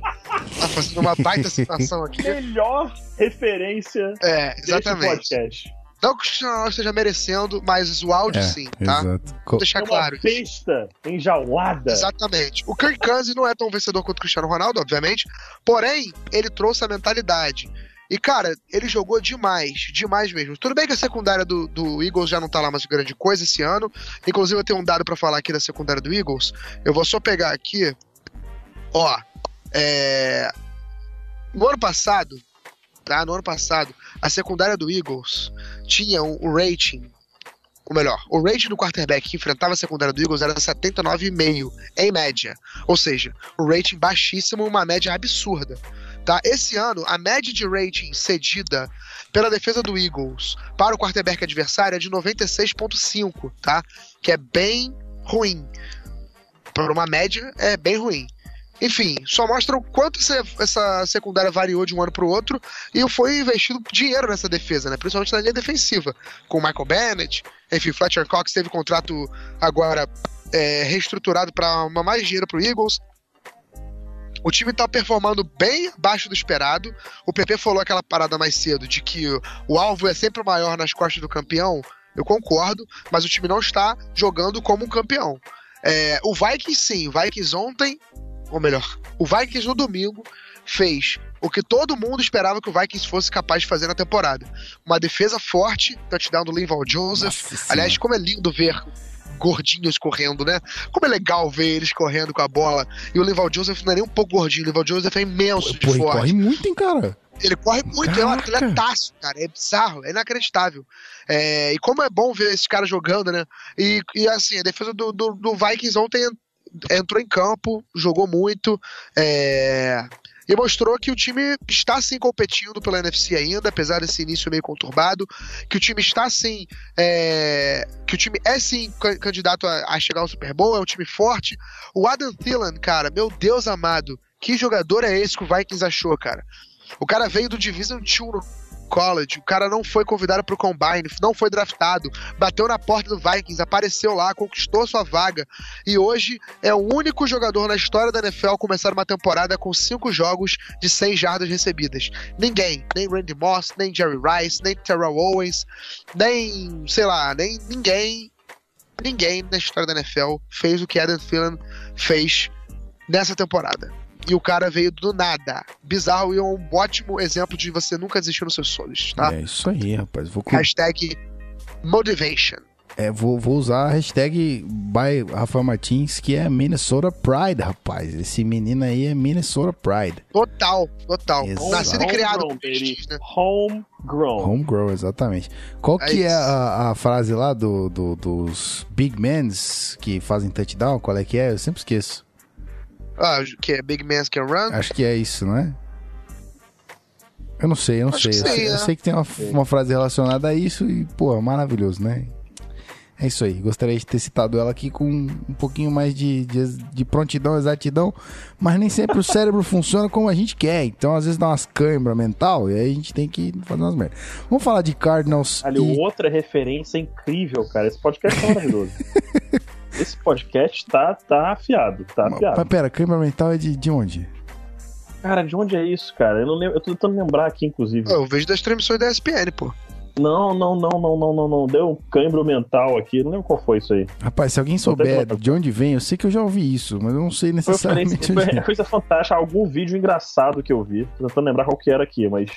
tá fazendo uma baita citação aqui. Melhor referência É, exatamente. podcast. Não que o Cristiano Ronaldo esteja merecendo, mas o áudio sim, tá? Exato. Vou deixar É uma claro. besta enjaulada. Exatamente. O Kirk Cousins não é tão vencedor quanto o Cristiano Ronaldo, obviamente. Porém, ele trouxe a mentalidade. E, cara, ele jogou demais, demais mesmo. Tudo bem que a secundária do, do Eagles já não tá lá mais grande coisa esse ano. Inclusive, eu tenho um dado pra falar aqui da secundária do Eagles. Eu vou só pegar aqui. Ó, é... No ano passado, tá? No ano passado, a secundária do Eagles tinha um, um rating. Ou melhor, o rating do quarterback que enfrentava a secundária do Eagles era 79,5 em média. Ou seja, o rating baixíssimo, uma média absurda. Tá? Esse ano, a média de rating cedida pela defesa do Eagles para o quarterback adversário é de 96,5, tá? Que é bem ruim. Para uma média, é bem ruim. Enfim, só mostra o quanto essa, essa secundária variou de um ano para o outro e foi investido dinheiro nessa defesa, né? Principalmente na linha defensiva, com o Michael Bennett, enfim, Fletcher Cox teve contrato agora é, reestruturado para mais dinheiro para o Eagles. O time tá performando bem abaixo do esperado. O PP falou aquela parada mais cedo de que o, o alvo é sempre maior nas costas do campeão. Eu concordo, mas o time não está jogando como um campeão. É, o Vikings sim, o Vikings ontem, ou melhor, o Vikings no domingo fez o que todo mundo esperava que o Vikings fosse capaz de fazer na temporada. Uma defesa forte, touchdown do Linval Joseph. Nossa Aliás, como é lindo ver gordinhos correndo, né? Como é legal ver eles correndo com a bola. E o Linval Joseph não é nem um pouco gordinho, o Linval Joseph é imenso de Pô, ele forte. corre muito, hein, cara? Ele corre muito, é um Caraca. atletaço, cara. É bizarro, é inacreditável. É, e como é bom ver esses caras jogando, né? E, e assim, a defesa do, do, do Vikings ontem en- entrou em campo, jogou muito. é, e mostrou que o time está sim competindo pela NFC ainda, apesar desse início meio conturbado, que o time está sim, é, que o time é sim candidato a, a, chegar ao Super Bowl, é um time forte. O Adam Thielen, cara, meu Deus amado, que jogador é esse que o Vikings achou, cara? O cara veio do Division 2 college, o cara não foi convidado pro combine, não foi draftado, bateu na porta do Vikings, apareceu lá, conquistou sua vaga e hoje é o único jogador na história da NFL a começar uma temporada com cinco jogos de 100 jardas recebidas. Ninguém, nem Randy Moss, nem Jerry Rice, nem Terrell Owens, nem, sei lá, nem ninguém, ninguém na história da NFL fez o que Adam Thielen fez nessa temporada e o cara veio do nada. Bizarro e é um ótimo exemplo de você nunca desistir nos seus sonhos, tá? É isso aí, rapaz. Vou... Hashtag motivation. É, vou, vou usar a hashtag by Rafael Martins, que é Minnesota Pride, rapaz. Esse menino aí é Minnesota Pride. Total, total. Exato. Nascido e criado com né? Homegrown. Homegrown, exatamente. Qual é que é a, a, frase lá do, do, dos Big Mens que fazem touchdown? Qual é que é? Eu sempre esqueço. Ah, que é Big Man Can Run? Acho que é isso, não é? Eu não sei, eu não sei. Eu, sei, eu né? sei que tem uma, uma frase relacionada a isso e, pô, maravilhoso, né? É isso aí. Gostaria de ter citado ela aqui com um pouquinho mais de, de, de, prontidão, exatidão, mas nem sempre o cérebro funciona como a gente quer. Então, às vezes dá umas câimbras mental e aí a gente tem que fazer umas merdas. Vamos falar de Cardinals. Ali, e... outra referência incrível, cara. Esse podcast é maravilhoso. Esse podcast tá, tá afiado, tá afiado. Mas pera, câmera mental é de, de onde? Cara, de onde é isso, cara? Eu não lembro, eu tô tentando lembrar aqui, inclusive. Eu vejo das transmissões da ESPN, pô. Não, não, não, não, não, não, não. Deu um câimbro mental aqui. Não lembro qual foi isso aí. Rapaz, se alguém souber de onde vem, eu sei que eu já ouvi isso, mas eu não sei necessariamente. Foi, foi coisa fantástica, algum vídeo engraçado que eu vi. Tô tentando lembrar qual que era aqui, mas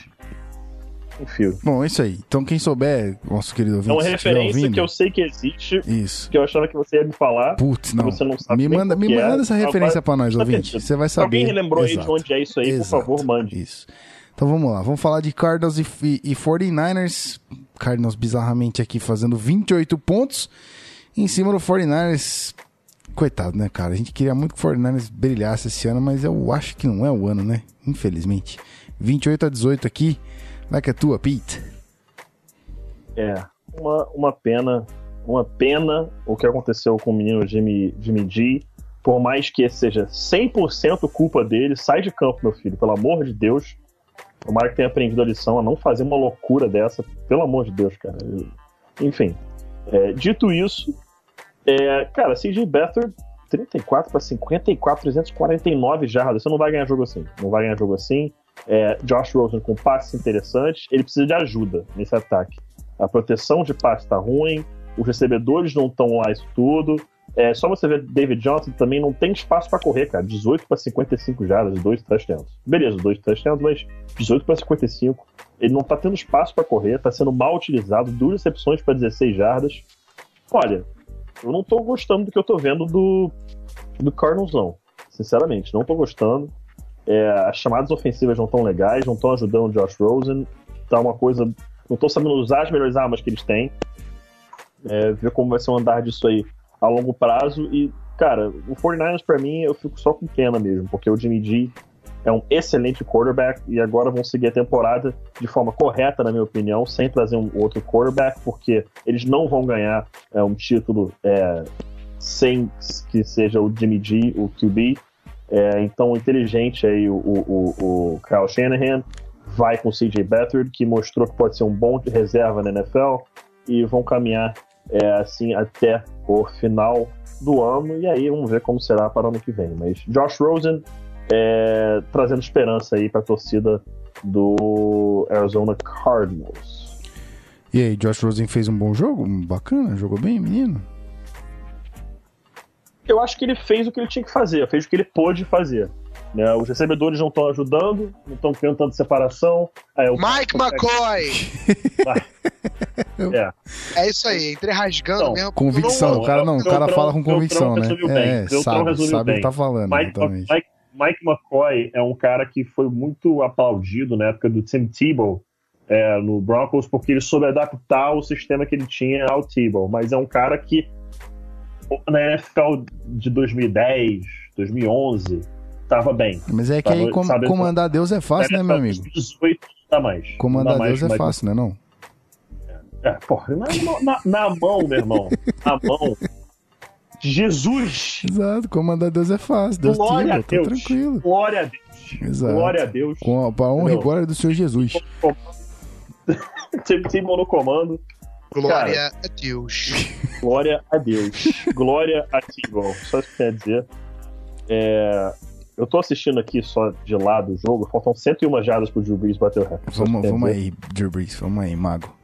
um fio. Bom, é isso aí. Então, quem souber, nosso querido ouvinte, É uma referência ouvindo, que eu sei que existe. Isso. Que eu achava que você ia me falar. Putz, não. Você não sabe me manda, me manda é. essa referência para nós, ouvinte. Você vai saber. Alguém relembrou Exato. aí de onde é isso aí, Exato. por favor, mande. Isso. Então vamos lá, vamos falar de Cardinals e, e 49ers. Cardinals bizarramente aqui fazendo 28 pontos em cima do 49ers. Coitado, né, cara? A gente queria muito que o 49ers brilhasse esse ano, mas eu acho que não é o ano, né? Infelizmente. 28 a 18 aqui. Como é que é tua, Pete? É, uma, uma pena, uma pena o que aconteceu com o menino Jimmy, Jimmy G. Por mais que seja 100% culpa dele, sai de campo, meu filho, pelo amor de Deus. Tomara que tenha aprendido a lição a não fazer uma loucura dessa, pelo amor de Deus, cara. Enfim, é, dito isso, é, cara, CJ Beathard, 34 para 54, 349 jardas. Você não vai ganhar jogo assim. Não vai ganhar jogo assim. É, Josh Rosen com passes interessantes, ele precisa de ajuda nesse ataque. A proteção de passe está ruim, os recebedores não estão lá, isso tudo. É, só você ver David Johnson também não tem espaço para correr, cara. 18 para 55 jardas, dois touchdowns. Beleza, dois touchdowns, mas 18 para 55. Ele não tá tendo espaço para correr, tá sendo mal utilizado, duas recepções para 16 jardas. Olha, eu não tô gostando do que eu tô vendo do, do Cardinals, não. Sinceramente, não tô gostando. É, as chamadas ofensivas não estão legais, não estão ajudando o Josh Rosen. Tá uma coisa. Não estão sabendo usar as melhores armas que eles têm. É, ver como vai ser o andar disso aí a longo prazo. E, cara, o 49ers, pra mim, eu fico só com pena mesmo, porque o Jimmy G é um excelente quarterback e agora vão seguir a temporada de forma correta, na minha opinião, sem trazer um outro quarterback, porque eles não vão ganhar é, um título é, sem que seja o Jimmy G, o QB. É, então, inteligente aí o, o, o, Kyle Shanahan vai com o CJ Beathard, que mostrou que pode ser um bom reserva na NFL, e vão caminhar é, assim até o final do ano, e aí vamos ver como será para o ano que vem. Mas Josh Rosen é, trazendo esperança aí para a torcida do Arizona Cardinals. E aí, Josh Rosen fez um bom jogo? Bacana? Jogou bem, menino? Eu acho que ele fez o que ele tinha que fazer, fez o que ele pôde fazer. Né? Os recebedores não estão ajudando, não estão criando tanta separação. É, Mike McCoy! é. é isso aí, entre rasgando então, mesmo. Convicção, não, o cara não, o cara fala com convicção, né? É, sabe, sabe o que tá falando. Mike, Mike, Mike, McCoy é um cara que foi muito aplaudido na época do Tim Tebow. É, no Broncos, porque ele soube adaptar o sistema que ele tinha ao Tebow, mas é um cara que na NFL de 2010, 2011, tava bem. Mas é que Tava- aí com- sabe- comandar Deus é fácil, né, meu amigo? 18 dá mais. Comandar Dá mais, Deus é mas- fácil, né não? É, porra, na, na- na mão, meu irmão. Na mão. Jesus! Exato, comandar Deus é fácil. Deus Glória a tira, tô Deus. tranquilo. Glória a Deus. Exato. Glória a Deus. Com a, honra e glória do Senhor Jesus. Sempre tem no Glória a Deus. Glória a Deus. Glória a ti, bom. Só isso que eu quero dizer. É, eu tô assistindo aqui só de lado o jogo. Faltam 101 jardas pro Drew Brees bater o recorde. Vamos, vamos aí, Drew Brees, vamos aí, mago.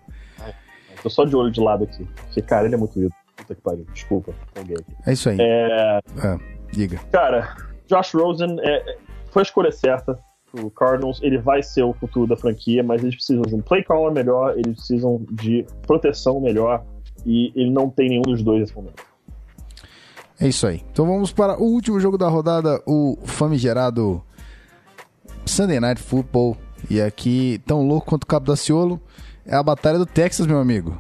Tô só de olho de lado aqui. Porque, cara, ele é muito ídolo. Puta que pariu. Desculpa. Alguém aqui. É isso aí. É, Ah, diga. Cara, Josh Rosen é- foi a escolha certa pro Cardinals. Ele vai ser o futuro da franquia, mas eles precisam de um play caller melhor, eles precisam de proteção melhor, e ele não tem nenhum dos dois nesse momento. É isso aí. Então vamos para o último jogo da rodada, o famigerado Sunday Night Football. E aqui, tão louco quanto o Cabo da Ciolo, é a batalha do Texas, meu amigo.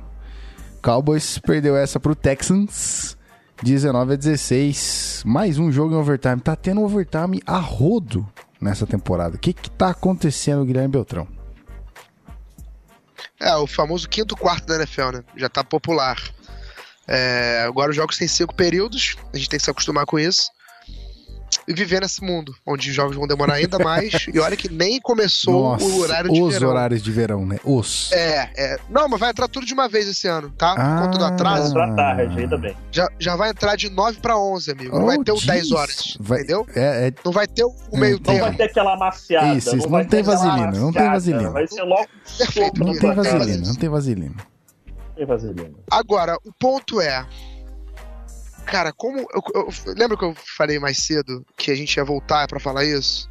Cowboys perdeu essa pro Texans, 19 a 16. Mais um jogo em overtime. Tá tendo overtime a rodo nessa temporada. O que que tá acontecendo, Guilherme Beltrão? É, o famoso quinto quarto da NFL, né? Já tá popular. É, agora os jogos têm cinco períodos, a gente tem que se acostumar com isso. E viver nesse mundo, onde os jogos vão demorar ainda mais. e olha que nem começou Nossa, o horário de os verão. horários de verão, né? Os. É, é. Não, mas vai entrar tudo de uma vez esse ano, tá? Ah. Por conta do atraso. Pra tarde, ainda bem. Já, já vai entrar de 9 pra 11, amigo. Não Oh, vai ter o 10 jeez. horas, Vai- entendeu? É, é Não vai ter o meio Não Tem. termo. vai ter aquela amaciada. Isso, isso, vai não tem vaselina, não tem vaselina. Vai ser logo Perfeito, não não tem vaselina. Não tem vaselina. Agora, o ponto é. Cara, como. Eu, eu- lembra que eu falei mais cedo que a gente ia voltar pra falar isso?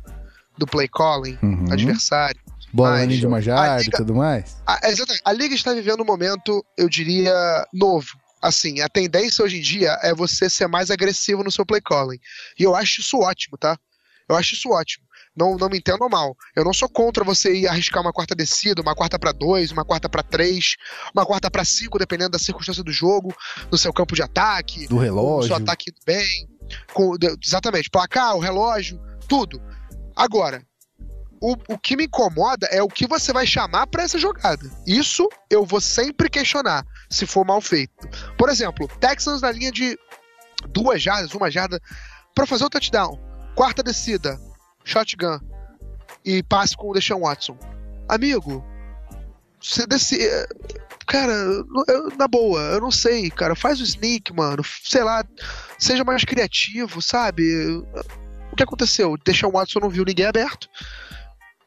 Do play calling, Uhum. adversário. Bola de jarda e tudo mais. A, exatamente. A liga está vivendo um momento, eu diria, novo. Assim, a tendência hoje em dia é você ser mais agressivo no seu play calling. E eu acho isso ótimo, tá? Eu acho isso ótimo. Não, não me entendam mal. Eu não sou contra você ir arriscar uma quarta descida, uma quarta para dois, uma quarta para três, uma quarta para cinco, dependendo da circunstância do jogo, no seu campo de ataque, Do relógio. seu ataque bem, com, exatamente, placar, o relógio, tudo. Agora, o, o que me incomoda é o que você vai chamar pra essa jogada. Isso eu vou sempre questionar, se for mal feito. Por exemplo, Texans na linha de duas jardas, uma jarda, pra fazer o touchdown. Quarta descida, shotgun e passe com o Deshaun Watson. Amigo, você desce. eh, Cara, eu- na boa, eu não sei, cara. Faz o sneak, mano. Sei lá, seja mais criativo, sabe? O que aconteceu? Deshaun Watson não viu ninguém aberto,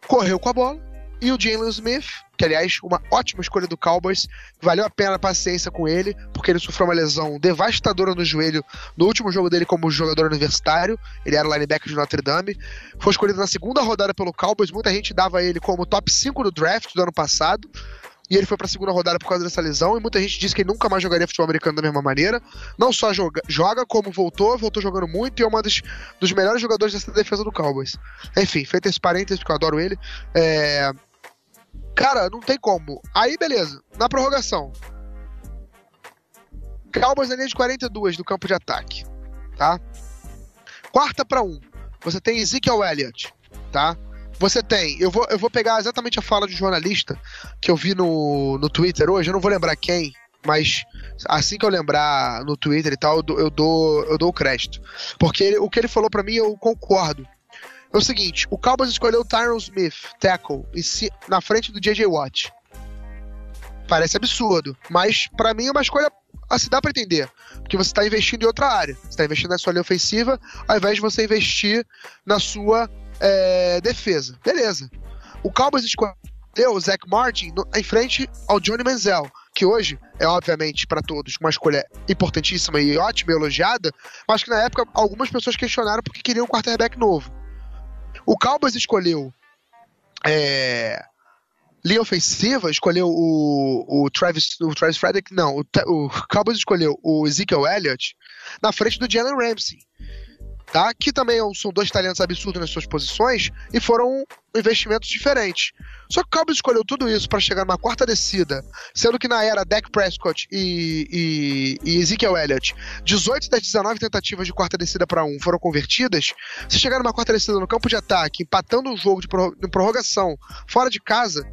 correu com a bola. E o Jalen Smith, que aliás, uma ótima escolha do Cowboys, valeu a pena a paciência com ele, porque ele sofreu uma lesão devastadora no joelho no último jogo dele como jogador universitário. Ele era linebacker de Notre Dame. Foi escolhido na segunda rodada pelo Cowboys. Muita gente dava ele como top 5 do draft do ano passado. E ele foi pra segunda rodada por causa dessa lesão. E muita gente disse que ele nunca mais jogaria futebol americano da mesma maneira. Não só joga, joga como voltou, voltou jogando muito. E é um dos, dos melhores jogadores dessa defesa do Cowboys. Enfim, feito esse parênteses, porque eu adoro ele. É, Cara, não tem como. Aí, beleza. Na prorrogação. Cowboys na linha de 42 do campo de ataque. Tá? Quarta pra um. Você tem Ezekiel Elliott. Tá? Você tem. Eu vou, eu vou pegar exatamente a fala de um jornalista que eu vi no, no Twitter hoje. Eu não vou lembrar quem. Mas assim que eu lembrar no Twitter e tal, eu dou, eu dou, o crédito. Porque ele- o que ele falou pra mim, eu concordo. É o seguinte, o Cowboys escolheu o Tyron Smith, tackle, em si- na frente do J.J. Watt. Parece absurdo, mas pra mim é uma escolha assim, dá pra entender. Porque você tá investindo em outra área. Você tá investindo na sua linha ofensiva, ao invés de você investir na sua é, defesa. Beleza. O Cowboys escolheu o Zach Martin no- em frente ao Johnny Manziel, que hoje é, obviamente, pra todos, uma escolha importantíssima e ótima e elogiada, mas que na época algumas pessoas questionaram porque queriam um quarterback novo. O Cowboys escolheu é, linha ofensiva, escolheu o, o Travis, o Travis Frederick, não, o, o Cowboys escolheu o Ezekiel Elliott na frente do Jalen Ramsey. Tá? Que também são dois talentos absurdos nas suas posições e foram investimentos diferentes. Só que o Cowboys escolheu tudo isso para chegar numa quarta descida, sendo que na era Dak Prescott e, e, e Ezekiel Elliott, 18 das 19 tentativas de quarta descida para um foram convertidas. Se chegar numa quarta descida no campo de ataque, empatando um jogo de, prorrogação fora de casa,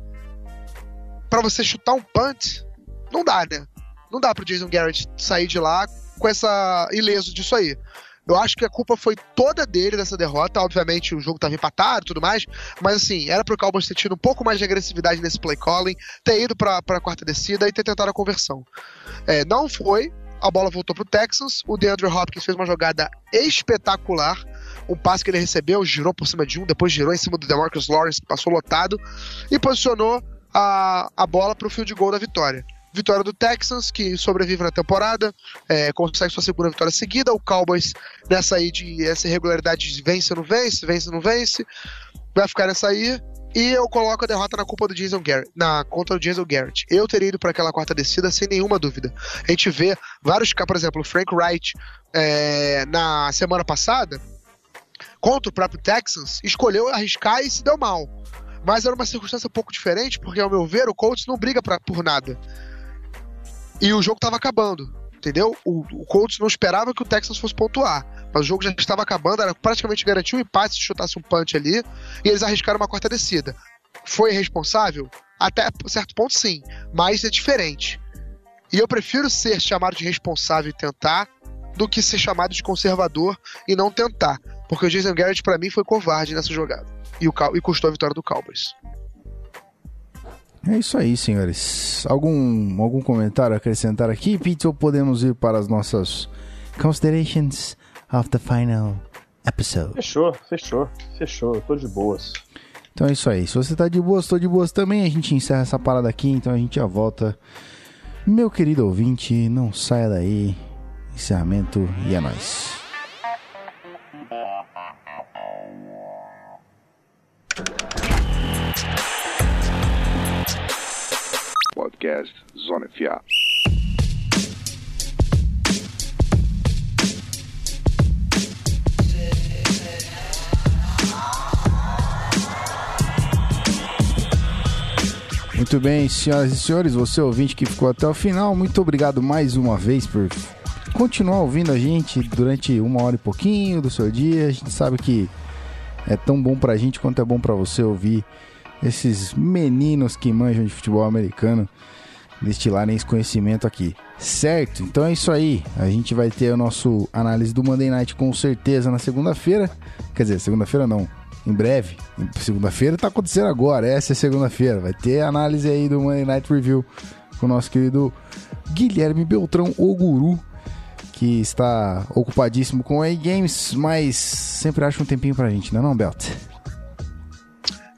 para você chutar um punt, não dá, né? Não dá pro Jason Garrett sair de lá com essa ileso disso aí. Eu acho que a culpa foi toda dele dessa derrota. Obviamente, o jogo estava empatado e tudo mais. Mas, assim, era pro Cowboys ter tido um pouco mais de agressividade nesse play calling, ter ido pra, pra quarta descida e ter tentado a conversão. É, não foi. A bola voltou pro Texans. O DeAndre Hopkins fez uma jogada espetacular. Um passe que ele recebeu, girou por cima de um, depois girou em cima do DeMarcus Lawrence, que passou lotado, e posicionou a, a bola pro field goal da vitória. Vitória do Texans, que sobrevive na temporada, é, consegue sua segunda vitória seguida. O Cowboys, nessa aí de essa irregularidade, vence ou não vence, vence ou não vence, vai ficar nessa aí. E eu coloco a derrota na culpa do Jason Garrett, na contra o Jason Garrett. Eu teria ido para aquela quarta descida sem nenhuma dúvida. A gente vê vários, por exemplo, o Frank Wright é, na semana passada contra o próprio Texans escolheu arriscar e se deu mal. Mas era uma circunstância um pouco diferente, porque ao meu ver o Colts não briga pra, por nada. E o jogo estava acabando, entendeu? O, o Colts não esperava que o Texans fosse pontuar, mas o jogo já estava acabando, era praticamente garantiu um empate se chutasse um punch ali, e eles arriscaram uma quarta descida. Foi responsável? Até certo ponto, sim, mas é diferente. E eu prefiro ser chamado de responsável e tentar do que ser chamado de conservador e não tentar. Porque o Jason Garrett, para mim, foi covarde nessa jogada. E, o, e custou a vitória do Cowboys. É isso aí, senhores. Algum, algum comentário a acrescentar aqui, Pete, ou podemos ir para as nossas considerations of the final episode? Fechou, fechou, fechou. Eu tô de boas. Então é isso aí. Se você tá de boas, tô de boas também. A gente encerra essa parada aqui, então a gente já volta. Meu querido ouvinte, não saia daí. Encerramento e é nóis. Podcast Zona FA. Muito bem, senhoras e senhores, você ouvinte que ficou até o final, muito obrigado mais uma vez por continuar ouvindo a gente durante uma hora e pouquinho do seu dia. A gente sabe que é tão bom pra gente quanto é bom pra você ouvir esses meninos que manjam de futebol americano destilarem esse conhecimento aqui. Certo? Então é isso aí. A gente vai ter o nosso análise do Monday Night com certeza na segunda-feira. Quer dizer, segunda-feira não. Em breve. Segunda-feira tá acontecendo agora. Essa é segunda-feira. Vai ter análise aí do Monday Night Review com o nosso querido Guilherme Beltrão, o guru, que está ocupadíssimo com A-Games, mas sempre acha um tempinho pra gente, não é não, Belt?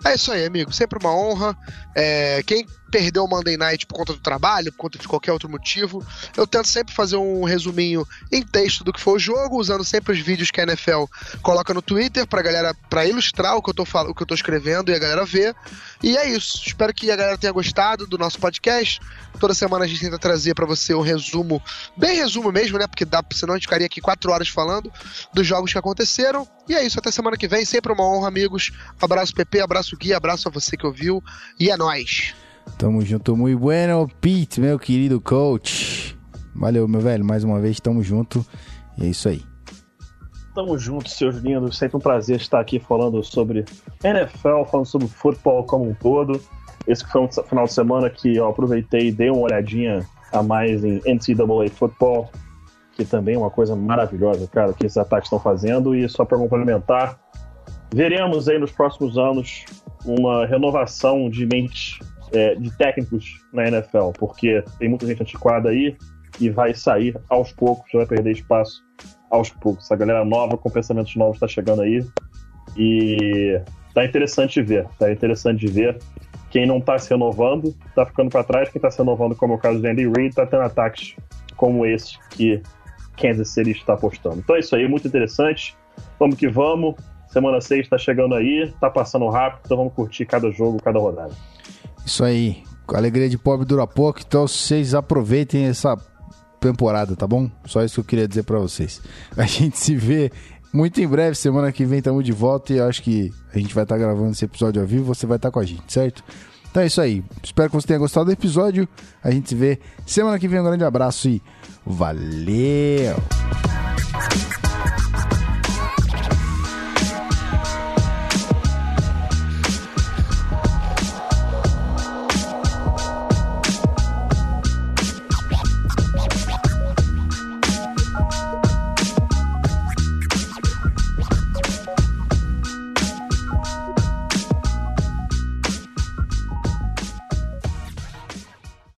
É isso aí, amigo. Sempre uma honra. É, quem perdeu o Monday Night por conta do trabalho, por conta de qualquer outro motivo, eu tento sempre fazer um resuminho em texto do que foi o jogo, usando sempre os vídeos que a NFL coloca no Twitter pra galera, para ilustrar o que eu tô o que eu tô escrevendo e a galera ver. E é isso. Espero que a galera tenha gostado do nosso podcast. Toda semana a gente tenta trazer para você um resumo, bem resumo mesmo, né? Porque dá, senão a gente ficaria aqui quatro horas falando dos jogos que aconteceram. E é isso, até semana que vem. Sempre uma honra, amigos. Abraço, PP, abraço, Gui, abraço a você que ouviu. E é nóis. Tamo junto, muito bueno, Pete, meu querido coach. Valeu, meu velho, mais uma vez, tamo junto. E é isso aí. Tamo junto, seus lindos. Sempre um prazer estar aqui falando sobre NFL, falando sobre futebol como um todo. Esse foi um final de semana que eu aproveitei e dei uma olhadinha a mais em NCAA Football, que também é uma coisa maravilhosa, cara, que esses ataques estão fazendo. E só para complementar, veremos aí nos próximos anos uma renovação de mentes é, de técnicos na NFL, porque tem muita gente antiquada aí e vai sair aos poucos, vai perder espaço aos poucos. A galera nova com pensamentos novos está chegando aí e tá interessante ver, tá interessante ver. Quem não tá se renovando tá ficando para trás, quem tá se renovando, como é o caso do Andy Reid, tá tendo ataques como esse que Kansas City está apostando. Então é isso aí, muito interessante. Vamos que vamos. Semana 6 está chegando aí, tá passando rápido, então vamos curtir cada jogo, cada rodada. Isso aí. Alegria de pobre dura pouco, então vocês aproveitem essa temporada, tá bom? Só isso que eu queria dizer para vocês. A gente se vê Muito em breve, semana que vem estamos de volta e acho que a gente vai estar gravando esse episódio ao vivo, você vai estar com a gente, certo? Então é isso aí. Espero que você tenha gostado do episódio. A gente se vê semana que vem. Um grande abraço e valeu!